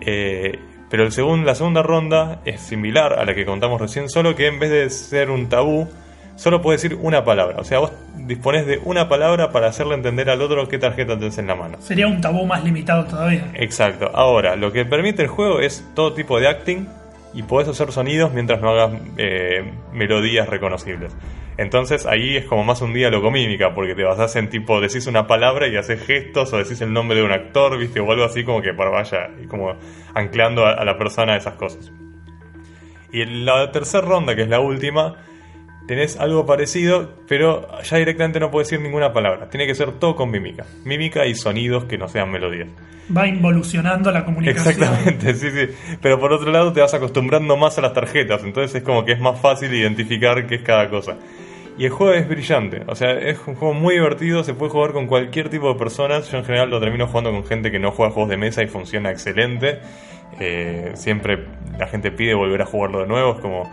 Eh, pero el segundo, la segunda ronda es similar a la que contamos recién, solo que en vez de ser un tabú, solo puedes decir una palabra. O sea, vos dispones de una palabra para hacerle entender al otro qué tarjeta tenés en la mano. Sería un tabú más limitado todavía. Exacto. Ahora, lo que permite el juego es todo tipo de acting y podés hacer sonidos mientras no hagas eh, melodías reconocibles. Entonces ahí es como más un diálogo mímica, porque te basás en tipo, decís una palabra y haces gestos o decís el nombre de un actor, viste, o algo así como que para vaya, y como anclando a, a la persona esas cosas. Y la tercera ronda, que es la última, tenés algo parecido, pero ya directamente no puedes decir ninguna palabra. Tiene que ser todo con mímica. Mímica y sonidos que no sean melodías. Va involucionando la comunicación. Exactamente, (laughs) sí, sí. Pero por otro lado te vas acostumbrando más a las tarjetas, entonces es como que es más fácil identificar qué es cada cosa. Y el juego es brillante, o sea, es un juego muy divertido, se puede jugar con cualquier tipo de personas. Yo en general lo termino jugando con gente que no juega juegos de mesa y funciona excelente. Eh, siempre la gente pide volver a jugarlo de nuevo, es como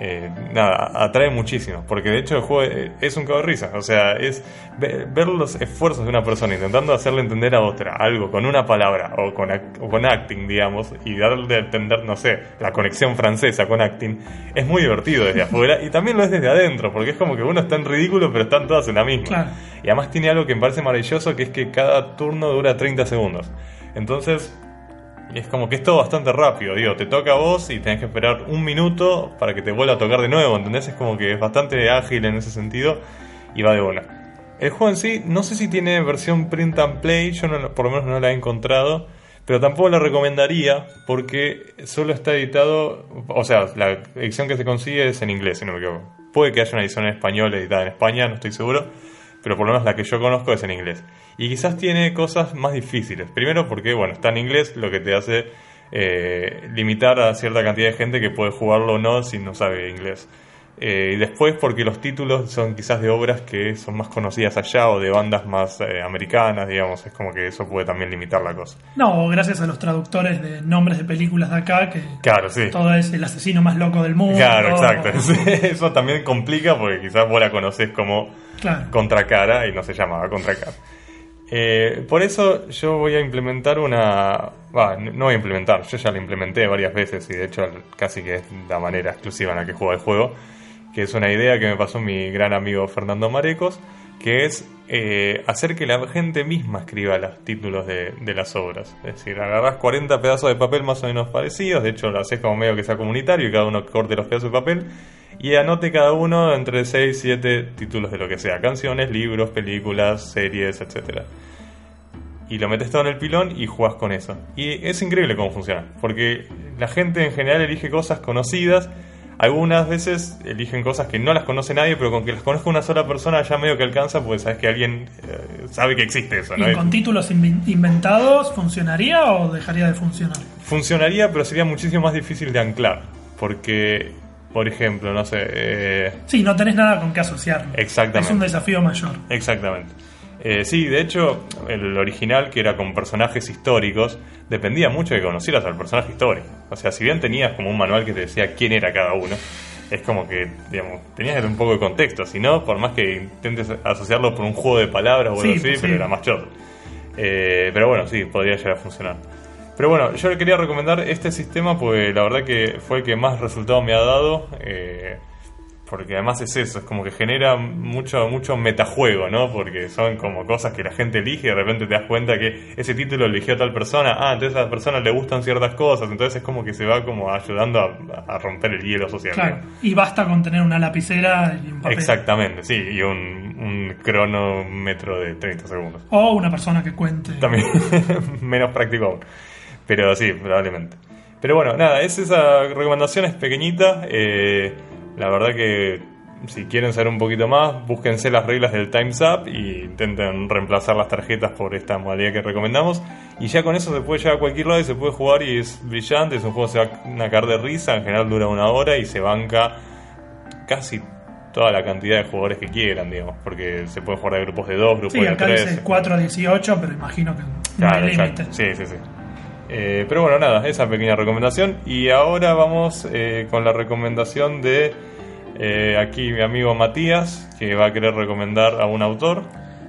eh, nada, atrae muchísimo, porque de hecho el juego es un cago de risa, o sea, es ver los esfuerzos de una persona intentando hacerle entender a otra algo con una palabra o con, con acting, digamos, y darle a entender, no sé, la conexión francesa con acting, es muy divertido desde (laughs) afuera y también lo es desde adentro, porque es como que uno está en ridículo, pero están todas en la misma. Y además tiene algo que me parece maravilloso, que es que cada turno dura 30 segundos. Entonces, es como que es todo bastante rápido, digo, te toca a vos y tenés que esperar un minuto para que te vuelva a tocar de nuevo, ¿entendés? Es como que es bastante ágil en ese sentido y va de una. El juego en sí, no sé si tiene versión print and play, yo por lo menos no la he encontrado, pero tampoco la recomendaría porque solo está editado, o sea, la edición que se consigue es en inglés, si no me equivoco. Puede que haya una edición en español editada en España, no estoy seguro, pero por lo menos la que yo conozco es en inglés. Y quizás tiene cosas más difíciles. Primero porque, bueno, está en inglés, lo que te hace eh, limitar a cierta cantidad de gente que puede jugarlo o no si no sabe inglés. Eh, y después porque los títulos son quizás de obras que son más conocidas allá o de bandas más eh, americanas, digamos, es como que eso puede también limitar la cosa. No, gracias a los traductores de nombres de películas de acá, que claro, sí. todo es el asesino más loco del mundo. Claro, exacto. (laughs) eso también complica porque quizás vos la conocés como Contracara y no se llamaba Contracara. Eh, por eso yo voy a implementar una... no voy a implementar, yo ya la implementé varias veces y de hecho casi que es la manera exclusiva en la que juego el juego, que es una idea que me pasó mi gran amigo Fernando Marecos, que es eh, hacer que la gente misma escriba los títulos de, las obras. Es decir, agarras 40 pedazos de papel más o menos parecidos, de hecho lo haces como medio que sea comunitario y cada uno corte los pedazos de papel y anote cada uno entre 6 y 7 títulos de lo que sea, canciones, libros, películas, series, etc. Y lo metes todo en el pilón y juegas con eso. Y es increíble cómo funciona, porque la gente en general elige cosas conocidas, algunas veces eligen cosas que no las conoce nadie, pero con que las conozca una sola persona ya medio que alcanza, pues sabes que alguien eh, sabe que existe eso. ¿Y con títulos inventados funcionaría o dejaría de funcionar? Funcionaría, pero sería muchísimo más difícil de anclar, porque por ejemplo, no sé. Eh... Sí, no tenés nada con qué asociar. Exactamente. Es un desafío mayor. Exactamente. Eh, sí, de hecho, el original, que era con personajes históricos, dependía mucho de que conocieras al personaje histórico. O sea, si bien tenías como un manual que te decía quién era cada uno, es como que, digamos, tenías un poco de contexto. Si no, por más que intentes asociarlo por un juego de palabras o algo Sí, así, pues pero sí. era más choto. Eh, pero bueno, sí, podría llegar a funcionar. Pero bueno, yo le quería recomendar este sistema, pues la verdad que fue el que más resultado me ha dado. eh, porque además es eso, es como que genera mucho, mucho metajuego, ¿no? Porque son como cosas que la gente elige y de repente te das cuenta que ese título eligió tal persona, ah, entonces a esa persona le gustan ciertas cosas, entonces es como que se va como ayudando a, a romper el hielo social. Claro. ¿no? Y basta con tener una lapicera y un papel. Exactamente, sí, y un, un cronómetro de 30 segundos. O una persona que cuente. También (laughs) menos práctico aún. Pero sí, probablemente. Pero bueno, nada, es esa recomendación es pequeñita. eh, la verdad que si quieren saber un poquito más, búsquense las reglas del Time's Up y intenten reemplazar las tarjetas por esta modalidad que recomendamos. Y ya con eso se puede llegar a cualquier lado y se puede jugar y es brillante. Es un juego que se va a caer de risa, en general dura una hora y se banca casi toda la cantidad de jugadores que quieran, digamos. Porque se puede jugar de grupos de dos, grupos Sí, de acá tres. dice 4 a 18, pero imagino que no hay límite. Sí, sí, sí. Eh, pero bueno, nada, esa pequeña recomendación. Y ahora vamos eh, con la recomendación de eh, aquí mi amigo Matías, que va a querer recomendar a un autor.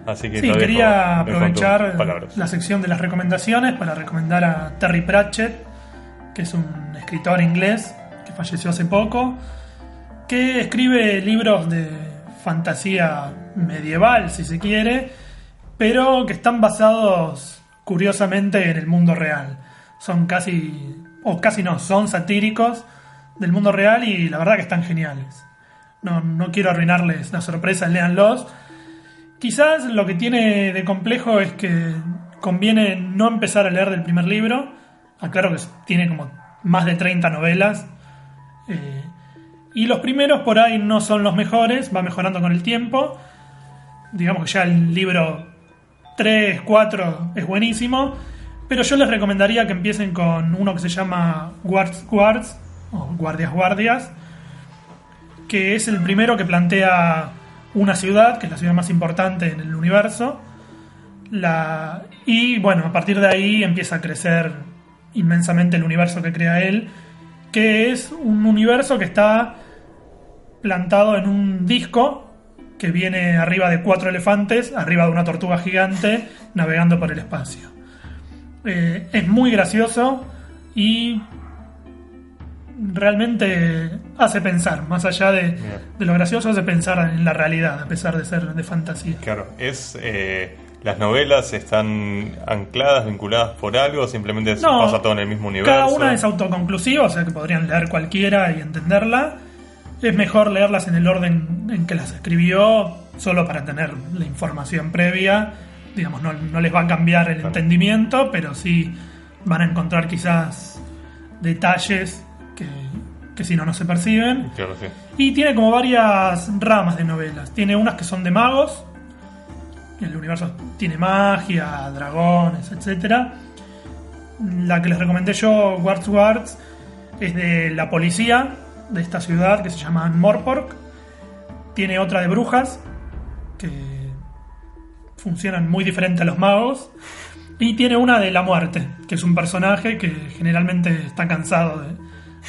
Así que Sí, quería dejo aprovechar la sección de las recomendaciones para recomendar a Terry Pratchett, que es un escritor inglés que falleció hace poco, que escribe libros de fantasía medieval, si se quiere, pero que están basados curiosamente en el mundo real. Son casi, o casi no, son satíricos del mundo real y la verdad que están geniales. No, no quiero arruinarles la sorpresa, léanlos. Quizás lo que tiene de complejo es que conviene no empezar a leer del primer libro. Aclaro que tiene como más de 30 novelas. eh, y los primeros por ahí no son los mejores, va mejorando con el tiempo. Digamos que ya el libro 3, 4 es buenísimo. Pero yo les recomendaría que empiecen con uno que se llama Guards Guards, o Guardias Guardias, que es el primero que plantea una ciudad, que es la ciudad más importante en el universo. Y bueno, a partir de ahí empieza a crecer inmensamente el universo que crea él, que es un universo que está plantado en un disco que viene arriba de cuatro elefantes, arriba de una tortuga gigante, navegando por el espacio. Eh, es muy gracioso y realmente hace pensar, más allá de, de lo gracioso, hace pensar en la realidad, a pesar de ser de fantasía. Claro, es. eh, las novelas están ancladas, vinculadas por algo, simplemente se No, pasa todo en el mismo universo. Cada una es autoconclusiva, o sea que podrían leer cualquiera y entenderla. Es mejor leerlas en el orden en que las escribió, solo para tener la información previa. Digamos, no, no les va a cambiar el Claro. entendimiento, pero sí van a encontrar quizás detalles que, que si no, no se perciben. Claro, sí. Y tiene como varias ramas de novelas. Tiene unas que son de magos. El universo tiene magia, dragones, etc. La que les recomendé yo, Wards Wards, es de la policía de esta ciudad que se llama Morpork. Tiene otra de brujas, que funcionan muy diferente a los magos. Y tiene una de la muerte, que es un personaje que generalmente está cansado de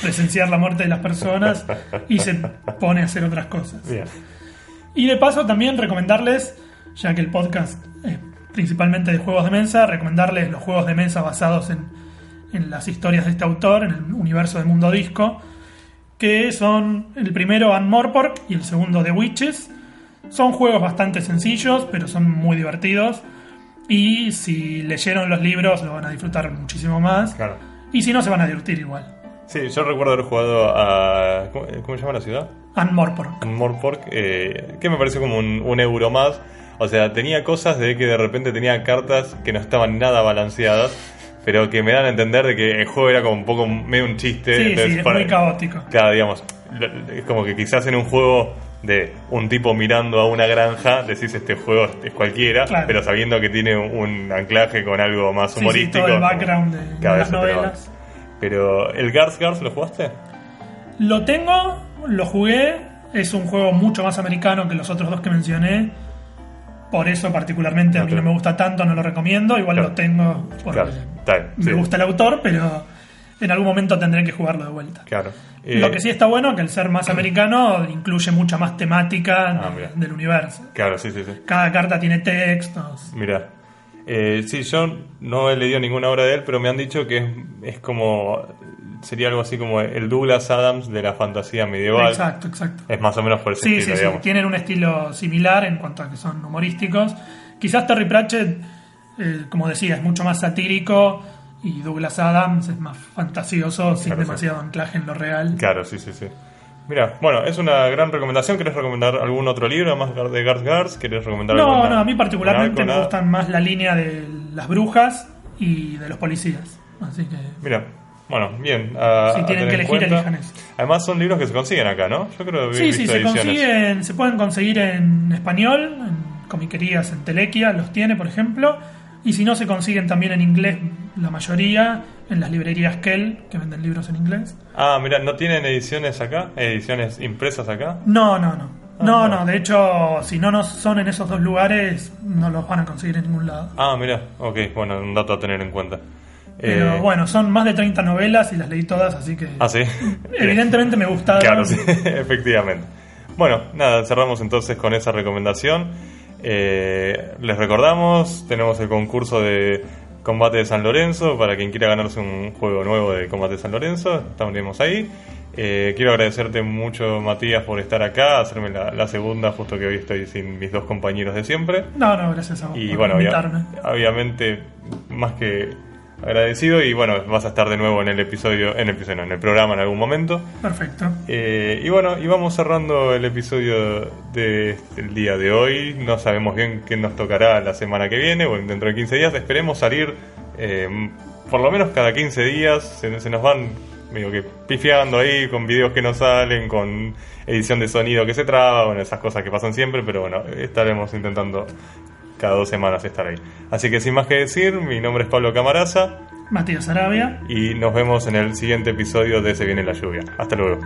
presenciar la muerte de las personas y se pone a hacer otras cosas. Bien. Y de paso también recomendarles, ya que el podcast es principalmente de juegos de mesa, recomendarles los juegos de mesa basados en, en las historias de este autor, en el universo de Mundo Disco, que son el primero Ann Morpork y el segundo The Witches. Son juegos bastante sencillos, pero son muy divertidos. Y si leyeron los libros lo van a disfrutar muchísimo más. Claro. Y si no, se van a divertir igual. Sí, yo recuerdo haber jugado a. ¿Cómo, cómo se llama la ciudad? Ann Morpork. Morpork, eh, que me pareció como un, un euro más. O sea, tenía cosas de que de repente tenía cartas que no estaban nada balanceadas, pero que me dan a entender de que el juego era como un poco medio un chiste. Sí, sí, entonces, es para- muy caótico. Claro, digamos, es como que quizás en un juego de un tipo mirando a una granja, decís este juego es cualquiera, Claro. pero sabiendo que tiene un anclaje con algo más Sí, sí, humorístico. todo el como- background de, las novelas. Pero, ¿el Gars Gars lo jugaste? Lo tengo, lo jugué, es un juego mucho más americano que los otros dos que mencioné. Por eso particularmente a mí no me gusta tanto, no lo recomiendo. Igual Claro. lo tengo Claro, me sí. gusta el autor, pero en algún momento tendré que jugarlo de vuelta. Claro. Eh, Lo que sí está bueno que el ser más americano incluye mucha más temática Ah, de- del universo. Claro, sí, sí, sí. Cada carta tiene textos. Mira. Eh, sí, yo no he leído ninguna obra de él, pero me han dicho que es, es como. Sería algo así como el Douglas Adams de la fantasía medieval. Exacto, exacto. Es más o menos por ese Sí, estilo, sí, sí. Tienen un estilo similar en cuanto a que son humorísticos. Quizás Terry Pratchett, eh, como decía, es mucho más satírico y Douglas Adams es más fantasioso, sin Claro, sí. demasiado anclaje en lo real. Claro, sí, sí, sí. Mira, bueno, es una gran recomendación. ¿Querés recomendar algún otro libro más de Garth Gars? ¿Querés recomendar No, alguna- no, a mí particularmente me gustan más la línea de las brujas y de los policías. Así que Mira, bueno, bien. a- Si tienen que elegir, elijan eso. Además, son libros que se consiguen acá, ¿no? Yo creo que Sí, sí, se ediciones. consiguen, se pueden conseguir en español, en comiquerías en Telequia, los tiene, por ejemplo, y si no se consiguen también en inglés, la mayoría, en las librerías Kell, que venden libros en inglés. Ah, mira, ¿no tienen ediciones acá? ¿Ediciones impresas acá? No, no, no. No, Ah, no, de hecho, si no nos son en esos dos lugares, no los van a conseguir en ningún lado. Ah, mira, ok, bueno, un dato a tener en cuenta. Pero Eh, bueno, son más de 30 novelas y las leí todas, así que Ah, sí. (laughs) evidentemente me gustaron. Claro, sí, (laughs) efectivamente. Bueno, nada, cerramos entonces con esa recomendación. Eh, les recordamos, tenemos el concurso de Combate de San Lorenzo para quien quiera ganarse un juego nuevo de Combate de San Lorenzo. Estamos ahí. Eh, quiero agradecerte mucho, Matías, por estar acá, hacerme la, la segunda, justo que hoy estoy sin mis dos compañeros de siempre. No, no, gracias a vos Y por bueno, obvia- obviamente, más que agradecido y bueno, vas a estar de nuevo en el episodio, en el episodio, no, en el programa en algún momento. Perfecto. Eh, y bueno, y vamos cerrando el episodio de- del día de hoy. No sabemos bien qué nos tocará la semana que viene o dentro de 15 días. Esperemos salir eh, por lo menos cada 15 días. Se, se nos van medio que pifiando ahí con videos que no salen, con edición de sonido que se traba, bueno, esas cosas que pasan siempre. Pero bueno, estaremos intentando cada dos semanas estar ahí. Así que sin más que decir, mi nombre es Pablo Camaraza Matías Arabia. y nos vemos en el siguiente episodio de Se viene la lluvia. Hasta luego.